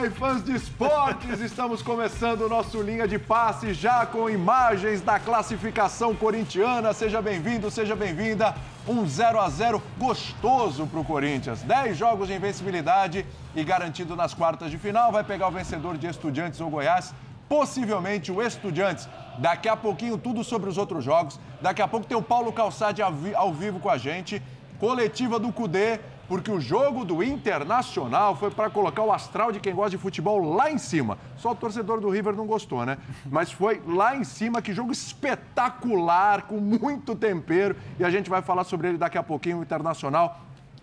Ai, fãs de esportes, estamos começando o nosso linha de passe já com imagens da classificação corintiana. Seja bem-vindo, seja bem-vinda. Um 0 a 0 gostoso para o Corinthians. 10 jogos de invencibilidade e garantido nas quartas de final. Vai pegar o vencedor de Estudiantes ou Goiás, possivelmente o Estudiantes. Daqui a pouquinho, tudo sobre os outros jogos. Daqui a pouco tem o Paulo Calçade ao vivo com a gente. Coletiva do Cudê porque o jogo do Internacional foi para colocar o astral de quem gosta de futebol lá em cima. Só o torcedor do River não gostou, né? Mas foi lá em cima, que jogo espetacular, com muito tempero. E a gente vai falar sobre ele daqui a pouquinho. O Internacional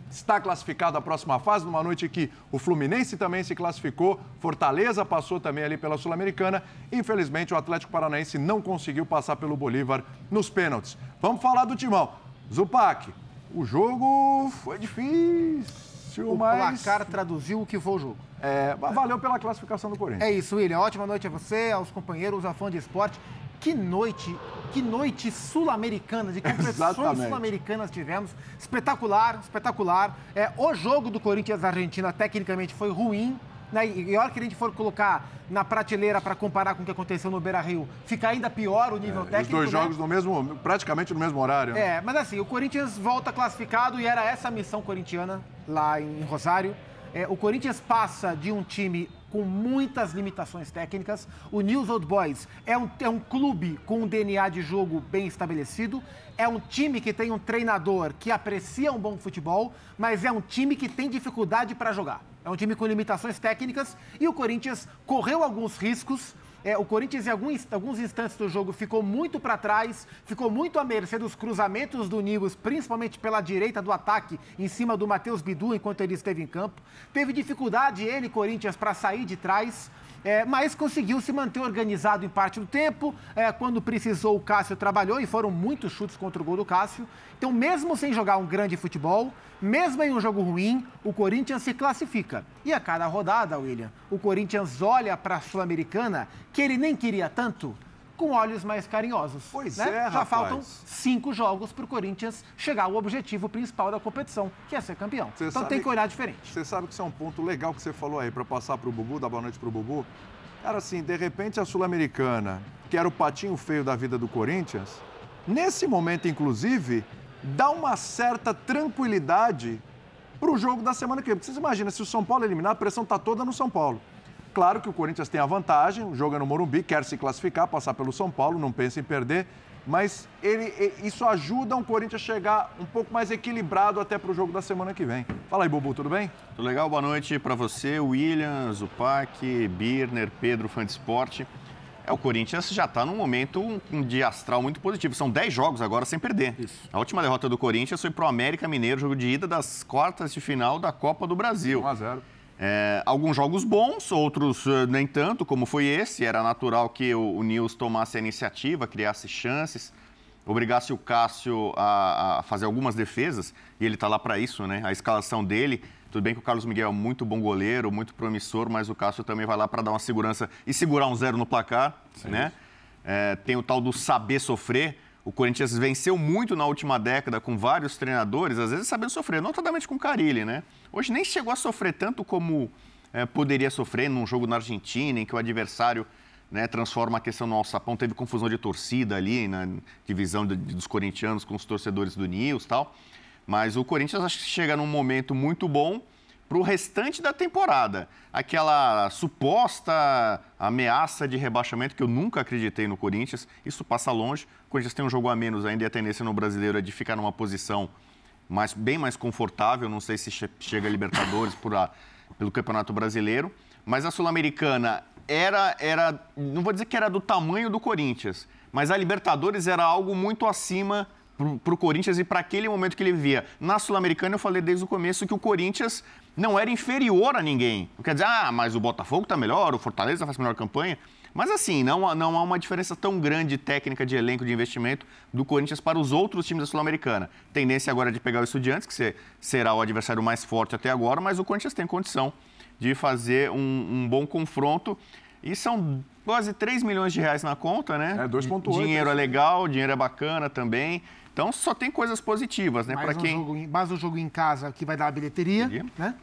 está classificado à próxima fase, numa noite que o Fluminense também se classificou, Fortaleza passou também ali pela Sul-Americana. Infelizmente, o Atlético Paranaense não conseguiu passar pelo Bolívar nos pênaltis. Vamos falar do timão. Zupac, o jogo foi difícil, o mas... O placar traduziu o que foi o jogo. É, valeu pela classificação do Corinthians. É isso, William. Ótima noite a você, aos companheiros, a fã de esporte. Que noite, que noite sul-americana, de competições sul-americanas tivemos. Espetacular, espetacular. É, o jogo do Corinthians-Argentina tecnicamente foi ruim, né? E a hora que a gente for colocar na prateleira para comparar com o que aconteceu no Beira Rio, fica ainda pior o nível é, técnico. Os dois né? jogos no mesmo, praticamente no mesmo horário. Né? É, mas assim, o Corinthians volta classificado e era essa a missão corintiana lá em Rosário. É, o Corinthians passa de um time com muitas limitações técnicas. O News Old Boys é um, é um clube com um DNA de jogo bem estabelecido. É um time que tem um treinador que aprecia um bom futebol, mas é um time que tem dificuldade para jogar. É um time com limitações técnicas e o Corinthians correu alguns riscos. É, o Corinthians, em alguns, alguns instantes do jogo, ficou muito para trás, ficou muito à mercê dos cruzamentos do Nibus, principalmente pela direita do ataque, em cima do Matheus Bidu, enquanto ele esteve em campo. Teve dificuldade ele, Corinthians, para sair de trás é, mas conseguiu se manter organizado em parte do tempo. É, quando precisou, o Cássio trabalhou e foram muitos chutes contra o gol do Cássio. Então, mesmo sem jogar um grande futebol, mesmo em um jogo ruim, o Corinthians se classifica. E a cada rodada, William, o Corinthians olha para a Sul-Americana, que ele nem queria tanto, com olhos mais carinhosos. Pois né? é, Já rapaz. faltam cinco jogos para o Corinthians chegar ao objetivo principal da competição, que é ser campeão. Cê então tem que olhar diferente. Você sabe que isso é um ponto legal que você falou aí, para passar para o Bubu, dar boa noite para o Bubu. Cara, assim, de repente a Sul-Americana, que era o patinho feio da vida do Corinthians, nesse momento, inclusive, dá uma certa tranquilidade para o jogo da semana que vem. Porque vocês imaginam, se o São Paulo eliminar, a pressão está toda no São Paulo. Claro que o Corinthians tem a vantagem, o jogo é no Morumbi, quer se classificar, passar pelo São Paulo, não pensa em perder, mas ele, isso ajuda o Corinthians a chegar um pouco mais equilibrado até para o jogo da semana que vem. Fala aí, Bubu, tudo bem? Tudo legal, boa noite para você, William, Zupac, Birner, Pedro, fã de esporte. É, o Corinthians já está num momento de astral muito positivo. São 10 jogos agora sem perder. Isso. A última derrota do Corinthians foi para o América Mineiro, jogo de ida das quartas de final da Copa do Brasil. 1 a 0 é, alguns jogos bons, outros uh, nem tanto, como foi esse. Era natural que o, o Nils tomasse a iniciativa, criasse chances, obrigasse o Cássio a, a fazer algumas defesas, e ele está lá para isso, né? A escalação dele. Tudo bem que o Carlos Miguel é muito bom goleiro, muito promissor, mas o Cássio também vai lá para dar uma segurança e segurar um zero no placar, Sim. né? É, tem o tal do saber sofrer. O Corinthians venceu muito na última década com vários treinadores, às vezes sabendo sofrer, notadamente com o Carilli, né? Hoje nem chegou a sofrer tanto como é, poderia sofrer num jogo na Argentina, em que o adversário né, transforma a questão no alçapão. Teve confusão de torcida ali na divisão de, dos corintianos com os torcedores do Nils tal. Mas o Corinthians acho que chega num momento muito bom para o restante da temporada. Aquela suposta ameaça de rebaixamento que eu nunca acreditei no Corinthians, isso passa longe. O Corinthians tem um jogo a menos ainda e a tendência no brasileiro é de ficar numa posição mais, bem mais confortável. Não sei se chega a Libertadores por a, pelo Campeonato Brasileiro. Mas a Sul-Americana era, era, não vou dizer que era do tamanho do Corinthians, mas a Libertadores era algo muito acima para o Corinthians e para aquele momento que ele vivia. Na Sul-Americana, eu falei desde o começo que o Corinthians não era inferior a ninguém. Quer dizer, ah, mas o Botafogo está melhor, o Fortaleza faz melhor campanha. Mas assim, não, não há uma diferença tão grande técnica de elenco de investimento do Corinthians para os outros times da Sul-Americana. Tendência agora de pegar o Estudiantes, que será o adversário mais forte até agora, mas o Corinthians tem condição de fazer um, um bom confronto. E são quase 3 milhões de reais na conta, né? É, 2,8. Dinheiro é legal, dinheiro é bacana também. Então só tem coisas positivas, né? Para um quem. Jogo, mais um jogo em casa que vai dar a bilheteria, né?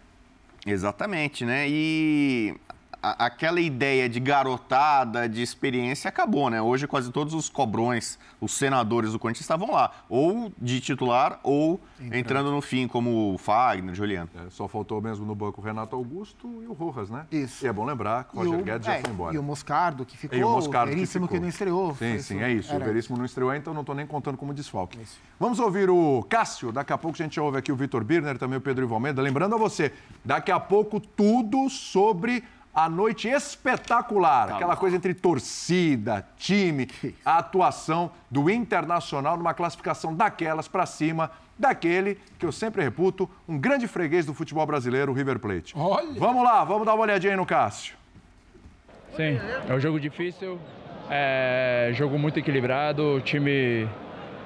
Exatamente, né? E a, aquela ideia de garotada, de experiência, acabou, né? Hoje quase todos os cobrões, os senadores do Corinthians estavam lá, ou de titular ou entrando, entrando no fim, como o Fagner, Juliano. É, só faltou mesmo no banco o Renato Augusto e o Rojas, né? Isso. E é bom lembrar que o Roger Guedes é, já foi embora. E o Moscardo, que ficou, e o, Moscardo o Veríssimo que, que, não estreou. Sim, sim, isso. é isso. Era. O Veríssimo não estreou, então não estou nem contando como desfalque. Isso. Vamos ouvir o Cássio, daqui a pouco a gente ouve aqui o Vitor Birner, também o Pedro Ivalmeda. Lembrando a você, daqui a pouco tudo sobre a noite espetacular, tá aquela coisa entre torcida, time, a atuação do Internacional numa classificação daquelas para cima daquele que eu sempre reputo, um grande freguês do futebol brasileiro, o River Plate. Olha. Vamos lá, vamos dar uma olhadinha aí no Cássio. Sim, é um jogo difícil, é jogo muito equilibrado, o time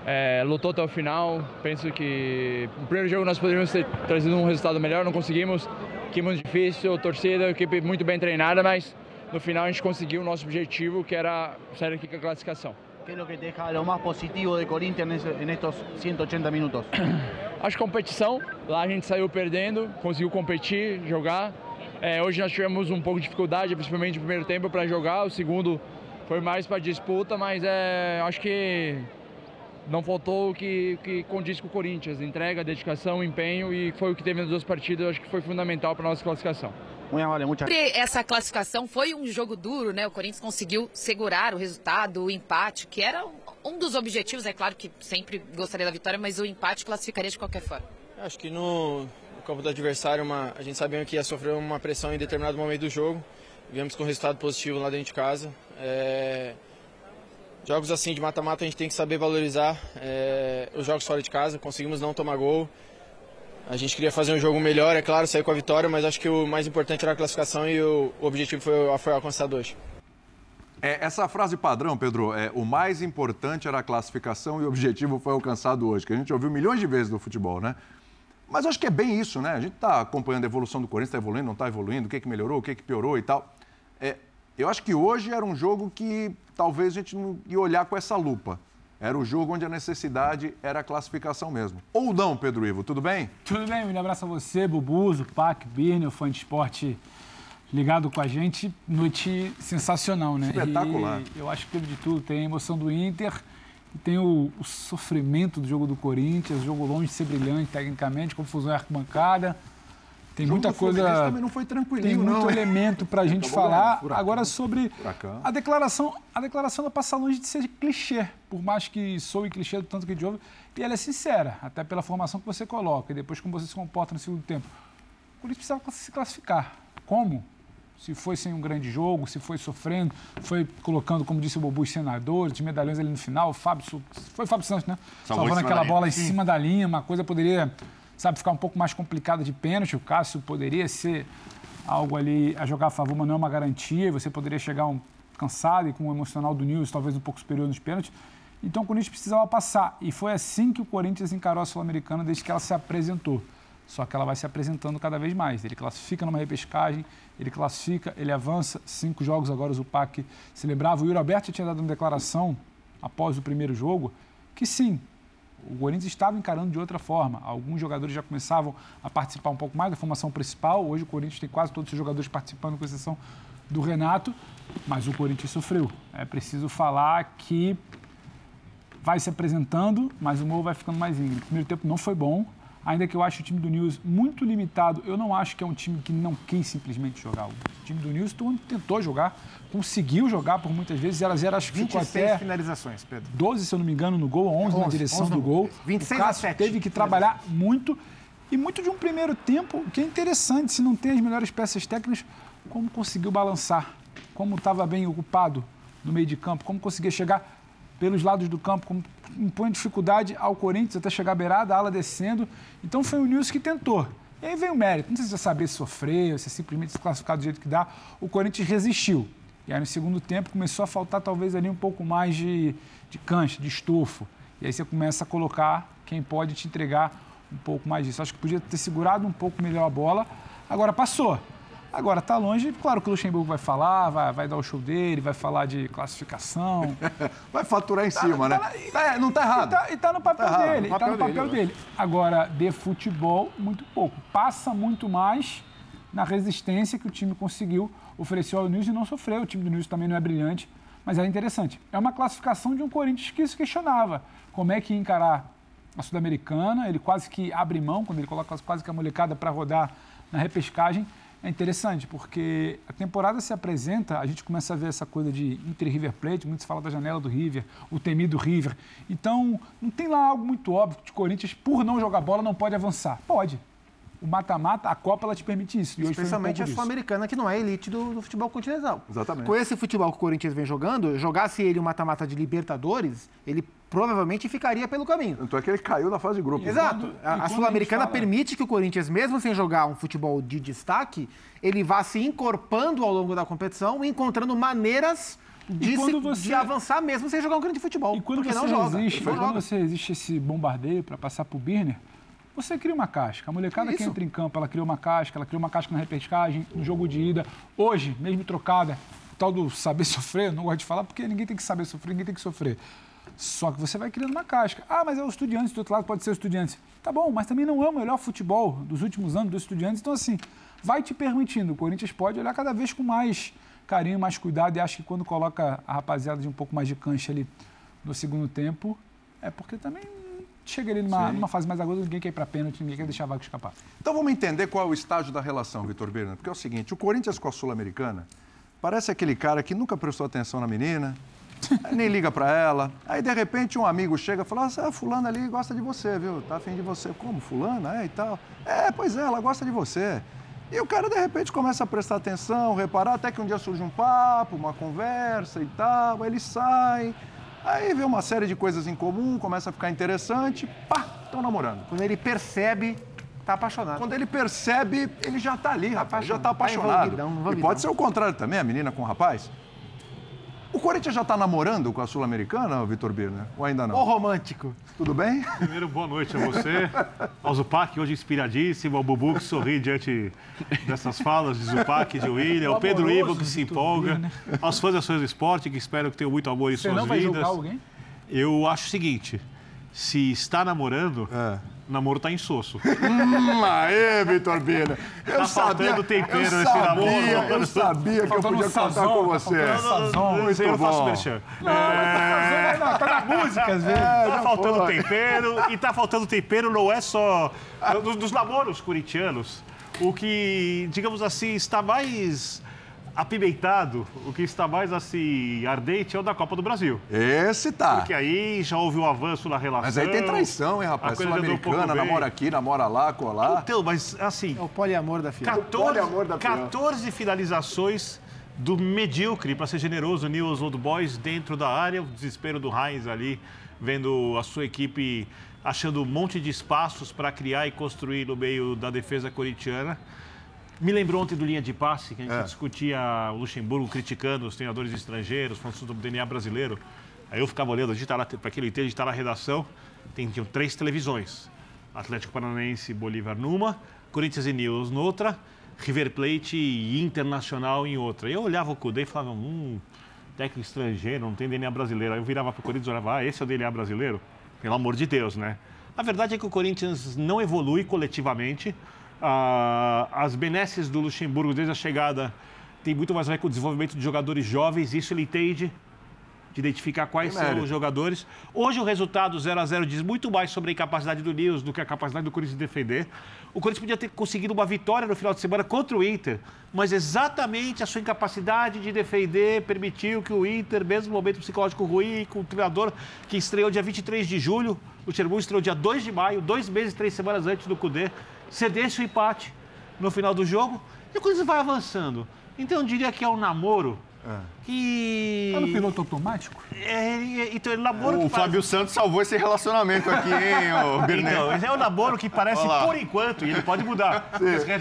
é, lutou até o final. Penso que no primeiro jogo nós poderíamos ter trazido um resultado melhor, não conseguimos que muito difícil, torcida, equipe muito bem treinada, mas no final a gente conseguiu o nosso objetivo, que era sair aqui com a classificação. O que é o que deixa o mais positivo de Corinthians nestes 180 minutos? Acho competição. Lá a gente saiu perdendo, conseguiu competir, jogar. É, hoje nós tivemos um pouco de dificuldade, principalmente no primeiro tempo, para jogar. O segundo foi mais para disputa, mas é, acho que não faltou o que, que condiz com o Corinthians. Entrega, dedicação, empenho e foi o que teve nas duas partidas. Acho que foi fundamental para a nossa classificação. Essa classificação foi um jogo duro, né? O Corinthians conseguiu segurar o resultado, o empate, que era um dos objetivos. É claro que sempre gostaria da vitória, mas o empate classificaria de qualquer forma. Acho que no, no campo do adversário, uma, a gente sabia que ia sofrer uma pressão em determinado momento do jogo. Viemos com um resultado positivo lá dentro de casa. É, Jogos assim de mata-mata a gente tem que saber valorizar é, os jogos fora de casa. Conseguimos não tomar gol. A gente queria fazer um jogo melhor, é claro, sair com a vitória, mas acho que o mais importante era a classificação e o, o objetivo foi, foi alcançado hoje. É, essa frase padrão, Pedro, é o mais importante era a classificação e o objetivo foi alcançado hoje, que a gente ouviu milhões de vezes no futebol, né? Mas acho que é bem isso, né? A gente está acompanhando a evolução do Corinthians, está evoluindo, não está evoluindo, o que, que melhorou, o que, que piorou e tal. É, eu acho que hoje era um jogo que talvez a gente não ia olhar com essa lupa. Era o jogo onde a necessidade era a classificação mesmo. Ou não, Pedro Ivo, tudo bem? Tudo bem, um abraço a você, Bubuzo, Pac, Birne, o fã de esporte ligado com a gente. Noite sensacional, né? Espetacular. E eu acho que teve de tudo. Tem a emoção do Inter, tem o, o sofrimento do jogo do Corinthians, jogo longe de ser brilhante tecnicamente, confusão arquibancada. Tem muita coisa. também não foi tranquilinho, Tem muito não, elemento para a gente falar. Furacão, Agora sobre furacão. a declaração, a declaração da passa longe de ser clichê, por mais que soe clichê do tanto que a gente ouve, e ela é sincera, até pela formação que você coloca e depois como você se comporta no segundo tempo. O Corinthians precisava se classificar. Como? Se foi sem um grande jogo, se foi sofrendo, foi colocando, como disse o Bobu, os senadores, de medalhões ali no final, o Fábio, foi o Fábio Santos, né? Salvando aquela bola em cima da linha, uma coisa poderia sabe, ficar um pouco mais complicado de pênalti. O Cássio poderia ser algo ali a jogar a favor, mas não é uma garantia. Você poderia chegar um, cansado e com o emocional do Nils talvez um pouco superior nos pênaltis. Então o Corinthians precisava passar. E foi assim que o Corinthians encarou a Sul-Americana desde que ela se apresentou. Só que ela vai se apresentando cada vez mais. Ele classifica numa repescagem, ele classifica, ele avança. Cinco jogos agora o Zupac celebrava. O Yuri Alberto tinha dado uma declaração após o primeiro jogo que sim, o Corinthians estava encarando de outra forma. Alguns jogadores já começavam a participar um pouco mais da formação principal. Hoje o Corinthians tem quase todos os jogadores participando, com exceção do Renato, mas o Corinthians sofreu. É preciso falar que vai se apresentando, mas o Morro vai ficando mais íngreme. O primeiro tempo não foi bom, ainda que eu acho o time do News muito limitado. Eu não acho que é um time que não quis simplesmente jogar. O time do News tentou jogar, conseguiu jogar por muitas vezes. 0 a 0 acho que ficou até finalizações, Pedro. 12, se eu não me engano, no gol, 11, 11 na direção 11 do gol. 26 o a 7. teve que trabalhar muito e muito de um primeiro tempo que é interessante, se não tem as melhores peças técnicas, como conseguiu balançar, como estava bem ocupado no meio de campo, como conseguia chegar pelos lados do campo, como impõe dificuldade ao Corinthians até chegar à beirada, a ala descendo. Então foi o Nilson que tentou. E aí vem o mérito. Não sei se saber se sofreu, se é simplesmente se classificar do jeito que dá. O Corinthians resistiu. E aí no segundo tempo começou a faltar talvez ali um pouco mais de, de cancha, de estofo. E aí você começa a colocar quem pode te entregar um pouco mais disso. Acho que podia ter segurado um pouco melhor a bola. Agora passou. Agora está longe, claro que o Luxemburgo vai falar, vai, vai dar o show dele, vai falar de classificação. vai faturar em tá, cima, tá, né? Tá, não está errado. E está tá no papel tá dele. Está no papel, dele, dele. Agora, de futebol, muito pouco. Passa muito mais na resistência que o time conseguiu oferecer ao News e não sofreu. O time do News também não é brilhante, mas é interessante. É uma classificação de um Corinthians que se questionava como é que ia encarar a Sul-Americana. Ele quase que abre mão, quando ele coloca quase que a molecada para rodar na repescagem. É interessante, porque a temporada se apresenta, a gente começa a ver essa coisa de Inter River Plate, muito se fala da janela do River, o temido River. Então, não tem lá algo muito óbvio que o Corinthians, por não jogar bola, não pode avançar. Pode. O mata-mata, a Copa, ela te permite isso. Especialmente um a Sul-Americana, que não é elite do, do, futebol continental. Exatamente. Com esse futebol que o Corinthians vem jogando, jogasse ele o mata-mata de Libertadores, ele provavelmente ficaria pelo caminho. Então é que ele caiu na fase de grupo. Exato. A, a Sul-Americana fala... permite que o Corinthians, mesmo sem jogar um futebol de destaque, ele vá se encorpando ao longo da competição e encontrando maneiras de, se, você... de avançar mesmo sem jogar um grande futebol. E quando você não joga. Resiste, não quando joga. você resiste esse bombardeio para passar pro Birner, você cria uma casca. A molecada Isso. que entra em campo, ela criou uma casca, ela criou uma casca na repescagem, no jogo de ida. Hoje, mesmo trocada, o tal do saber sofrer, não gosto de falar porque ninguém tem que saber sofrer, ninguém tem que sofrer. Só que você vai criando uma casca. Ah, mas é o Estudiantes, do outro lado pode ser o Estudiantes. Tá bom, mas também não é o melhor futebol dos últimos anos dos Estudiantes. Então, assim, vai te permitindo. O Corinthians pode olhar cada vez com mais carinho, mais cuidado. E acho que quando coloca a rapaziada de um pouco mais de cancha ali no segundo tempo, é porque também chega ali numa, numa fase mais aguda, ninguém quer ir para pênalti, ninguém quer deixar a vaga escapar. Então vamos entender qual é o estágio da relação, Vitor Birna. Porque é o seguinte, o Corinthians com a Sul-Americana parece aquele cara que nunca prestou atenção na menina, nem liga para ela. Aí, de repente, um amigo chega e fala: ah, fulano ali gosta de você, viu? Tá afim de você. Como? Fulana? É e tal. É, pois é, ela gosta de você. E o cara, de repente, começa a prestar atenção, reparar, até que um dia surge um papo, uma conversa e tal, aí eles saem. Aí vê uma série de coisas em comum, começa a ficar interessante, pá, estão namorando. Quando ele percebe, tá apaixonado. Quando ele percebe, ele já tá ali, rapaz, já tá apaixonado. Tá e pode ser o contrário também, a menina com o rapaz. O Corinthians já está namorando com a Sul-Americana, Vitor Birner? Ou ainda não? Ô, romântico. Tudo bem? Primeiro, boa noite a você, ao Zupac, hoje inspiradíssimo, ao Bubu que sorri diante dessas falas de Zupac, de William, ao Pedro Ivo que se empolga, aos fãs das ações do esporte que espero que tenham muito amor em você suas não vai vidas. Julgar alguém? Eu acho o seguinte, se está namorando, é. O namoro está insosso. Hum, aê, Vitor Bina. Eu tá sabia, faltando tempero eu nesse sabia, namoro. Eu sabia que eu podia sazon, contar com você. Tá sazon, Muito eu não faço merchan. Não, é... não, tá na música, às vezes. É, tá faltando foi. tempero, e tá faltando tempero não é só dos, dos namoros corintianos. O que, digamos assim, está mais apimentado, o que está mais assim ardente é o da Copa do Brasil. Esse tá. Porque aí já houve um avanço na relação. Mas aí tem traição, hein, rapaz? Sul-Americana, um namora aqui, namora lá, colar. Então, mas assim. É o poliamor da filha. 14, o poliamor da 14 finalizações do medíocre, para ser generoso, News Old Boys dentro da área, o desespero do Heinz ali, vendo a sua equipe achando um monte de espaços para criar e construir no meio da defesa corintiana. Me lembrou ontem do linha de passe, que a gente é. discutia o Luxemburgo criticando os treinadores estrangeiros, falando sobre o DNA brasileiro. Aí eu ficava olhando, para quem não entende, está na redação, tem, tinham três televisões. Atlético Paranaense e Bolívar numa, Corinthians e News noutra, River Plate e Internacional em outra. Eu olhava o Cudê e falava, hum, técnico estrangeiro, não tem DNA brasileiro. Aí eu virava para o Corinthians e olhava, ah, esse é o DNA brasileiro? Pelo amor de Deus, né? A verdade é que o Corinthians não evolui coletivamente as benesses do Luxemburgo desde a chegada tem muito mais a ver com o desenvolvimento de jogadores jovens, isso ele entende de identificar quais são os jogadores. Hoje o resultado 0 a 0 diz muito mais sobre a incapacidade do Nils do que a capacidade do Corinthians de defender. O Corinthians podia ter conseguido uma vitória no final de semana contra o Inter, mas exatamente a sua incapacidade de defender permitiu que o Inter, mesmo no momento psicológico ruim, com o treinador que estreou dia 23 de julho, o Luxemburgo estreou dia 2 de maio, dois meses, três semanas antes do Cudê, cedesse o empate no final do jogo e o Corinthians vai avançando. Então eu diria que é um namoro é. Que. Tá no piloto automático? É, então, ele namoro. O Fábio faz... Santos salvou esse relacionamento aqui, hein, ô Então, esse é um namoro que parece, por enquanto, e ele pode mudar.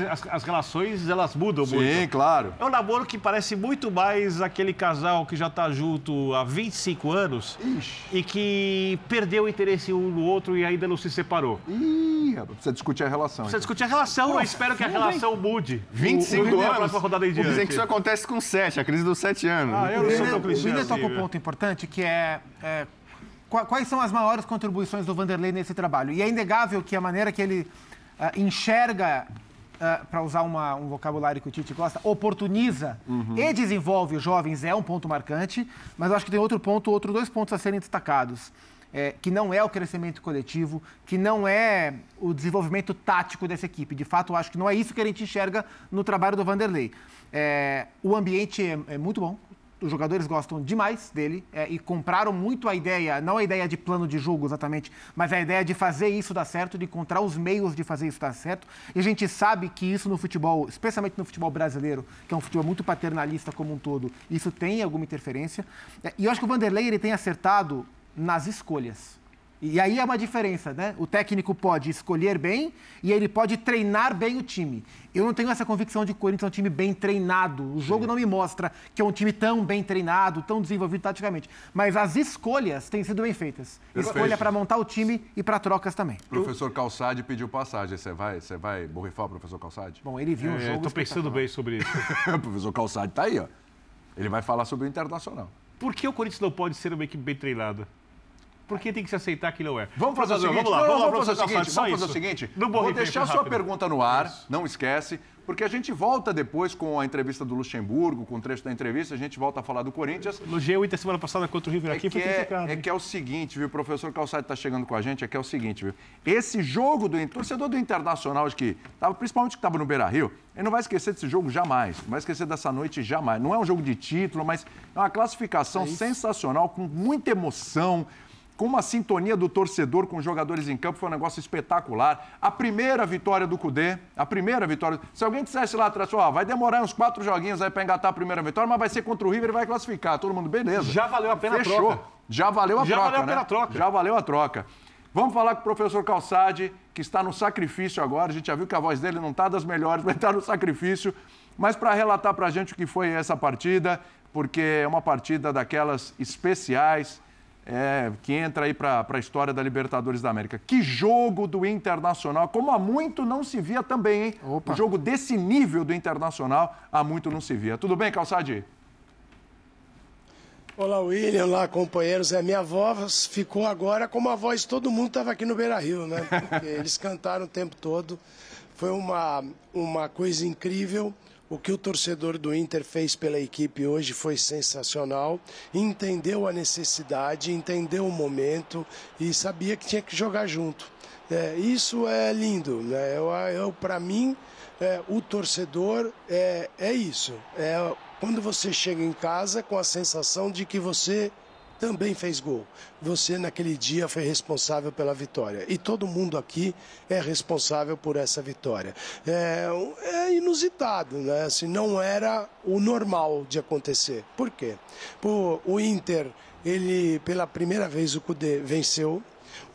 As, as, relações, elas mudam Sim, muito. Sim, claro. É um namoro que parece muito mais aquele casal que já está junto há 25 anos Ixi. e que perdeu o interesse um no outro e ainda não se separou. Ih, precisa discutir a relação. Precisa então. discutir a relação, eu espero que a relação mude. 25 o, o anos? diante. Dizem que isso acontece com 7, a crise dos 7 anos. Ah, eu não sou tão clichê O William toca um né? ponto importante, que é, é, quais são as maiores contribuições do Vanderlei nesse trabalho. E é inegável que a maneira que ele uh, enxerga uh, para usar uma, um vocabulário que o Tite gosta, oportuniza uhum. e desenvolve os jovens é um ponto marcante, mas eu acho que tem outro ponto, outros dois pontos a serem destacados. É, que não é o crescimento coletivo, que não é o desenvolvimento tático dessa equipe. De fato, eu acho que não é isso que a gente enxerga no trabalho do Vanderlei. É, o ambiente é, é muito bom, os jogadores gostam demais dele é, e compraram muito a ideia, não a ideia de plano de jogo exatamente, mas a ideia de fazer isso dar certo, de encontrar os meios de fazer isso dar certo. E a gente sabe que isso no futebol, especialmente no futebol brasileiro, que é um futebol muito paternalista como um todo, isso tem alguma interferência. É, e eu acho que o Vanderlei ele tem acertado nas escolhas. E aí é uma diferença, né? O técnico pode escolher bem e ele pode treinar bem o time. Eu não tenho essa convicção de que o Corinthians é um time bem treinado. O jogo Sim. não me mostra que é um time tão bem treinado, tão desenvolvido taticamente. Mas as escolhas têm sido bem feitas. Perfeito. Escolha para montar o time e para trocas também. O professor Calçade pediu passagem. Você vai, você vai borrifar o professor Calçade? Bom, ele viu é, o jogo. Estou pensando bem sobre isso. o professor Calçade está aí, ó. Ele vai falar sobre o Internacional. Por que o Corinthians não pode ser uma equipe bem treinada? Porque tem que se aceitar que não é. Vamos fazer, o seguinte, vamos lá, não, vamos, vamos fazer o seguinte, vamos fazer o seguinte. Vou deixar a sua pergunta no ar, isso. não esquece, porque a gente volta depois com a entrevista do Luxemburgo, com o trecho da entrevista, a gente volta a falar do Corinthians. Elogiei o Inter semana passada contra o River é aqui, foi é, É que é o seguinte, viu, o professor Calçado está chegando com a gente, é que é o seguinte, viu, esse jogo do torcedor do Internacional, que, tava, principalmente que estava no Beira-Rio, ele não vai esquecer desse jogo jamais, não vai esquecer dessa noite jamais. Não é um jogo de título, mas é uma classificação é sensacional, com muita emoção, com uma sintonia do torcedor com os jogadores em campo, foi um negócio espetacular. A primeira vitória do Cudê, a primeira vitória. Se alguém dissesse lá atrás, ó, vai demorar uns quatro joguinhos aí para engatar a primeira vitória, mas vai ser contra o River e vai classificar. Todo mundo, beleza. Já valeu a pena Fechou. a troca. Já valeu a Já troca. Já valeu a pena né? troca. Já valeu a troca. Vamos falar com o professor Calçade, que está no sacrifício agora. A gente já viu que a voz dele não está das melhores, mas está no sacrifício. Mas para relatar para a gente o que foi essa partida, porque é uma partida daquelas especiais é, que entra aí para a história da Libertadores da América. Que jogo do Internacional, como há muito não se via também, hein? Opa. O jogo desse nível do Internacional, há muito não se via. Tudo bem, Calçade? Olá, William, olá, companheiros. É, minha voz ficou agora como a voz de todo mundo estava aqui no Beira Rio, né? Porque eles cantaram o tempo todo. Foi uma, uma coisa incrível. O que o torcedor do Inter fez pela equipe hoje foi sensacional. Entendeu a necessidade, entendeu o momento e sabia que tinha que jogar junto. É, isso é lindo. Né? Eu, eu Para mim, é, o torcedor é, é isso. É quando você chega em casa com a sensação de que você também fez gol. Você, naquele dia, foi responsável pela vitória. E todo mundo aqui é responsável por essa vitória. É, é inusitado, né? Assim, não era o normal de acontecer. Por quê? Por, o Inter, ele, pela primeira vez, o Cudê venceu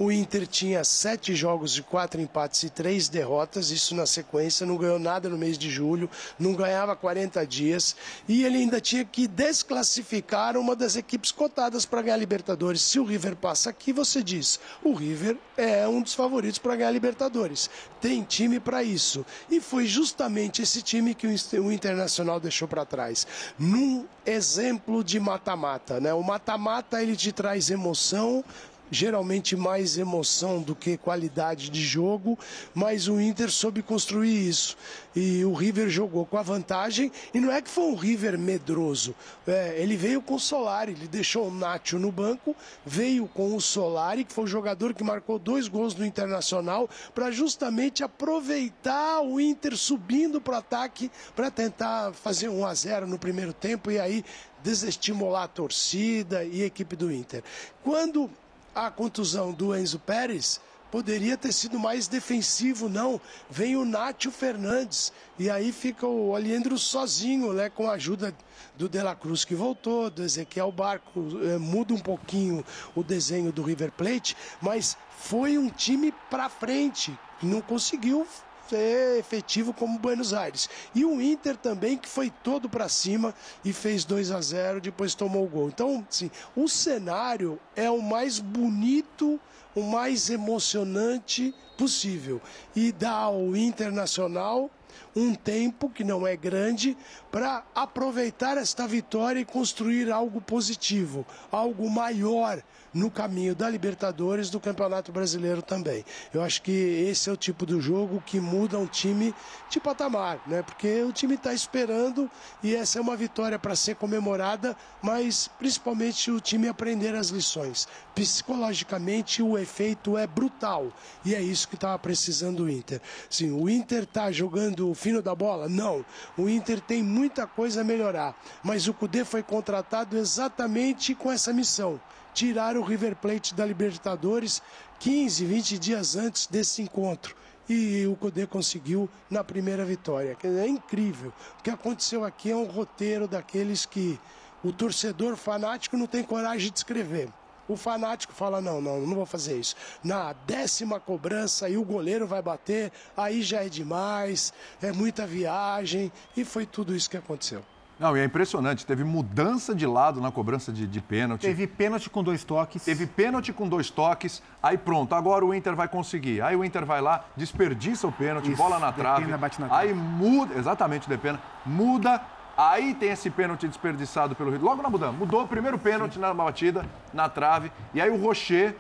o Inter tinha sete jogos de quatro empates e três derrotas, isso na sequência, não ganhou nada no mês de julho, não ganhava 40 dias e ele ainda tinha que desclassificar uma das equipes cotadas para ganhar a Libertadores. Se o River passa aqui, você diz: o River é um dos favoritos para ganhar a Libertadores. Tem time para isso. E foi justamente esse time que o Internacional deixou para trás. Num exemplo de mata-mata, né? O mata-mata ele te traz emoção, geralmente mais emoção do que qualidade de jogo, mas o Inter soube construir isso. E o River jogou com a vantagem, e não é que foi um River medroso. É, ele veio com o Solari, ele deixou o Nacho no banco, veio com o Solari, que foi o jogador que marcou dois gols no Internacional, para justamente aproveitar o Inter subindo para o ataque, para tentar fazer um a 0 no primeiro tempo e aí desestimular a torcida e a equipe do Inter. Quando a contusão do Enzo Pérez, poderia ter sido mais defensivo, não. Vem o Nátio Fernandes e aí fica o Aliendro sozinho, né, com a ajuda do De La Cruz que voltou, do Ezequiel Barco, é, muda um pouquinho o desenho do River Plate, mas foi um time para frente, não conseguiu ser efetivo como Buenos Aires. E o Inter também, que foi todo para cima e fez 2 a 0 depois tomou o gol. Então, sim, o cenário é o mais bonito, o mais emocionante possível. E dá ao Internacional um tempo que não é grande para aproveitar esta vitória e construir algo positivo, algo maior no caminho da Libertadores do Campeonato Brasileiro também. Eu acho que esse é o tipo do jogo que muda um time de patamar, né? Porque o time está esperando e essa é uma vitória para ser comemorada, mas principalmente o time aprender as lições. Psicologicamente o efeito é brutal e é isso que estava precisando o Inter. Sim, o Inter está jogando o fino da bola? Não. O Inter tem muita coisa a melhorar, mas o Cudê foi contratado exatamente com essa missão tirar o River Plate da Libertadores 15, 20 dias antes desse encontro. E o Cudê conseguiu na primeira vitória. É incrível. O que aconteceu aqui é um roteiro daqueles que o torcedor fanático não tem coragem de escrever. O fanático fala: não, não, não vou fazer isso. Na décima cobrança e o goleiro vai bater, aí já é demais, é muita viagem. E foi tudo isso que aconteceu. Não, e é impressionante. Teve mudança de lado na cobrança de, de pênalti. Teve pênalti com dois toques. Teve pênalti com dois toques. Aí pronto, agora o Inter vai conseguir. Aí o Inter vai lá, desperdiça o pênalti, Isso, bola na trave. Depena, bate na trave. Aí muda, exatamente, Depena. Muda. Aí tem esse pênalti desperdiçado pelo Rio. Logo na mudança. Mudou o primeiro pênalti Sim. na batida, na trave. E aí o Rocher.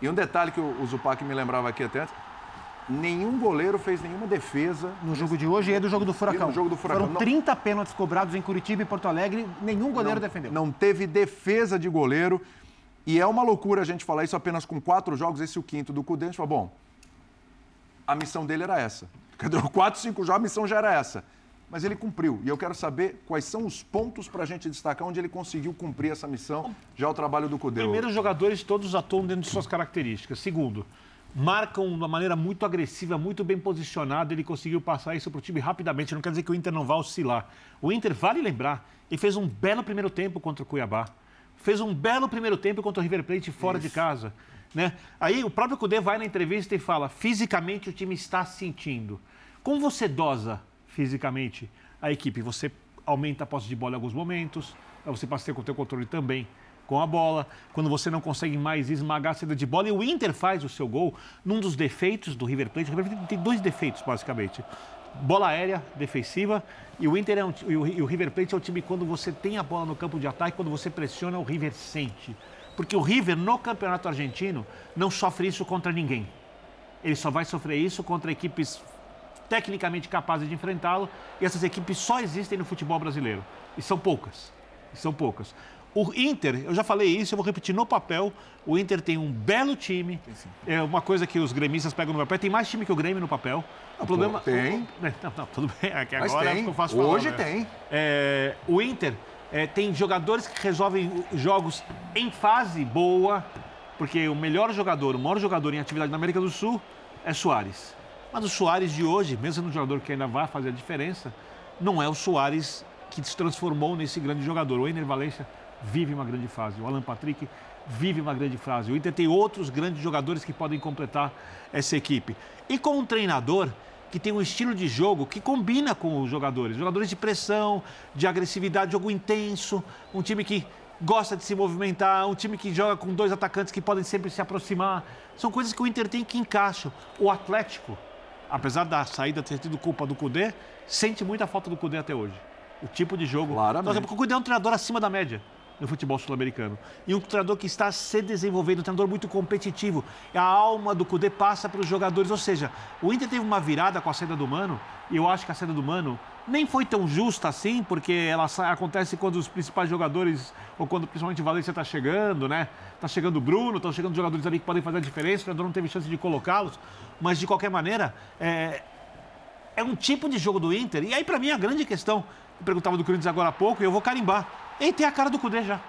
E um detalhe que o, o Zupac me lembrava aqui até antes nenhum goleiro fez nenhuma defesa. No jogo de hoje e do jogo do Furacão. no jogo do Furacão. Foram 30 pênaltis cobrados em Curitiba e Porto Alegre, nenhum goleiro não, defendeu. Não teve defesa de goleiro. E é uma loucura a gente falar isso apenas com quatro jogos, esse é o quinto do Cudê. A gente fala, bom, a missão dele era essa. Quatro, cinco jogos, a missão já era essa. Mas ele cumpriu. E eu quero saber quais são os pontos para a gente destacar onde ele conseguiu cumprir essa missão, já o trabalho do Cudê. Primeiro, os jogadores todos atuam dentro de suas características. Segundo, marcam de uma maneira muito agressiva, muito bem posicionada. Ele conseguiu passar isso para o time rapidamente. Não quer dizer que o Inter não vá oscilar. O Inter, vale lembrar, ele fez um belo primeiro tempo contra o Cuiabá. Fez um belo primeiro tempo contra o River Plate fora isso. de casa. Né? Aí o próprio Cudê vai na entrevista e fala: fisicamente o time está sentindo. Como você dosa fisicamente a equipe? Você aumenta a posse de bola em alguns momentos, você passa a ter o controle também com a bola, quando você não consegue mais esmagar a saída de bola. E o Inter faz o seu gol num dos defeitos do River Plate. O River Plate tem dois defeitos, basicamente. Bola aérea, defensiva, e o Inter é um, e o River Plate é o time quando você tem a bola no campo de ataque, quando você pressiona, o River sente. Porque o River, no campeonato argentino, não sofre isso contra ninguém. Ele só vai sofrer isso contra equipes tecnicamente capazes de enfrentá-lo, e essas equipes só existem no futebol brasileiro. E são poucas. E são poucas. O Inter, eu já falei isso, eu vou repetir no papel. O Inter tem um belo time. É uma coisa que os gremistas pegam no papel. Tem mais time que o Grêmio no papel. O problema. Tem. Não, não, tudo bem. É que Mas agora tem. eu faço falar, Hoje né? tem. É, o Inter é, tem jogadores que resolvem jogos em fase boa, porque o melhor jogador, o maior jogador em atividade na América do Sul é Soares. Mas o Soares de hoje, mesmo sendo um jogador que ainda vai fazer a diferença, não é o Soares que se transformou nesse grande jogador. O Ener Valencia vive uma grande fase. O Alan Patrick vive uma grande fase. O Inter tem outros grandes jogadores que podem completar essa equipe. E com um treinador que tem um estilo de jogo que combina com os jogadores. Jogadores de pressão, de agressividade, jogo intenso, um time que gosta de se movimentar, um time que joga com dois atacantes que podem sempre se aproximar. São coisas que o Inter tem que encaixam. O Atlético, apesar da saída ter tido culpa do Cudê, sente muita falta do Cudê até hoje. O tipo de jogo. Claramente. Então, o Cudê é um treinador acima da média no futebol sul-americano. E um treinador que está se desenvolvendo, um treinador muito competitivo. A alma do Cudê passa para os jogadores. Ou seja, o Inter teve uma virada com a saída do Mano, e eu acho que a saída do Mano nem foi tão justa assim, porque ela acontece quando os principais jogadores, ou quando principalmente o Valência está chegando, né? Está chegando o Bruno, estão chegando jogadores ali que podem fazer a diferença, o treinador não teve chance de colocá-los. Mas, de qualquer maneira, é, é um tipo de jogo do Inter. E aí, para mim, a grande questão, eu perguntava do Corinthians agora há pouco, e eu vou carimbar. Ele tem a cara do Cudê já.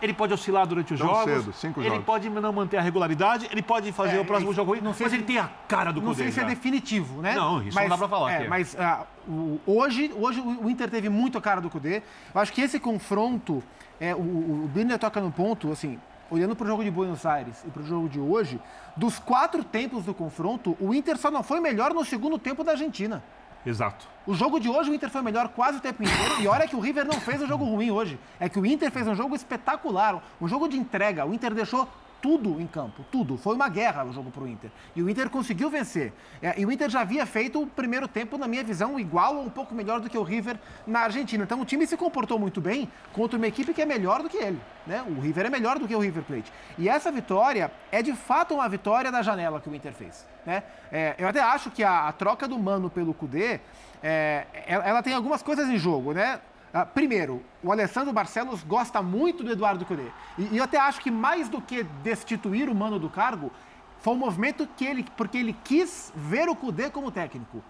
Ele pode oscilar durante os Tão jogos. Cedo, cinco ele jogos. pode não manter a regularidade, ele pode fazer é, o próximo jogo ruim, não sei mas se, ele tem a cara do Cudê. Não sei se já. é definitivo, né? Não, isso mas, não dá pra falar. É. Mas uh, o, hoje, hoje o Inter teve muito a cara do Cudê. Eu acho que esse confronto, é, o, o Birner toca no ponto, assim, olhando para o jogo de Buenos Aires e para o jogo de hoje, dos quatro tempos do confronto, o Inter só não foi melhor no segundo tempo da Argentina. Exato. O jogo de hoje, o Inter foi melhor quase o tempo inteiro. E olha que o River não fez um jogo ruim hoje. É que o Inter fez um jogo espetacular. Um jogo de entrega. O Inter deixou tudo em campo, tudo. Foi uma guerra o jogo para o Inter. E o Inter conseguiu vencer. É, e o Inter já havia feito o primeiro tempo, na minha visão, igual ou um pouco melhor do que o River na Argentina. Então o time se comportou muito bem contra uma equipe que é melhor do que ele. Né? O River é melhor do que o River Plate. E essa vitória é de fato uma vitória da janela que o Inter fez. Né? É, eu até acho que a, a, troca do Mano pelo Cudê, é, ela, ela tem algumas coisas em jogo, né? Uh, primeiro, o Alessandro Barcelos gosta muito do Eduardo Cudê. E, e, eu até acho que mais do que destituir o Mano do cargo, foi um movimento que ele, porque ele quis ver o Cudê como técnico.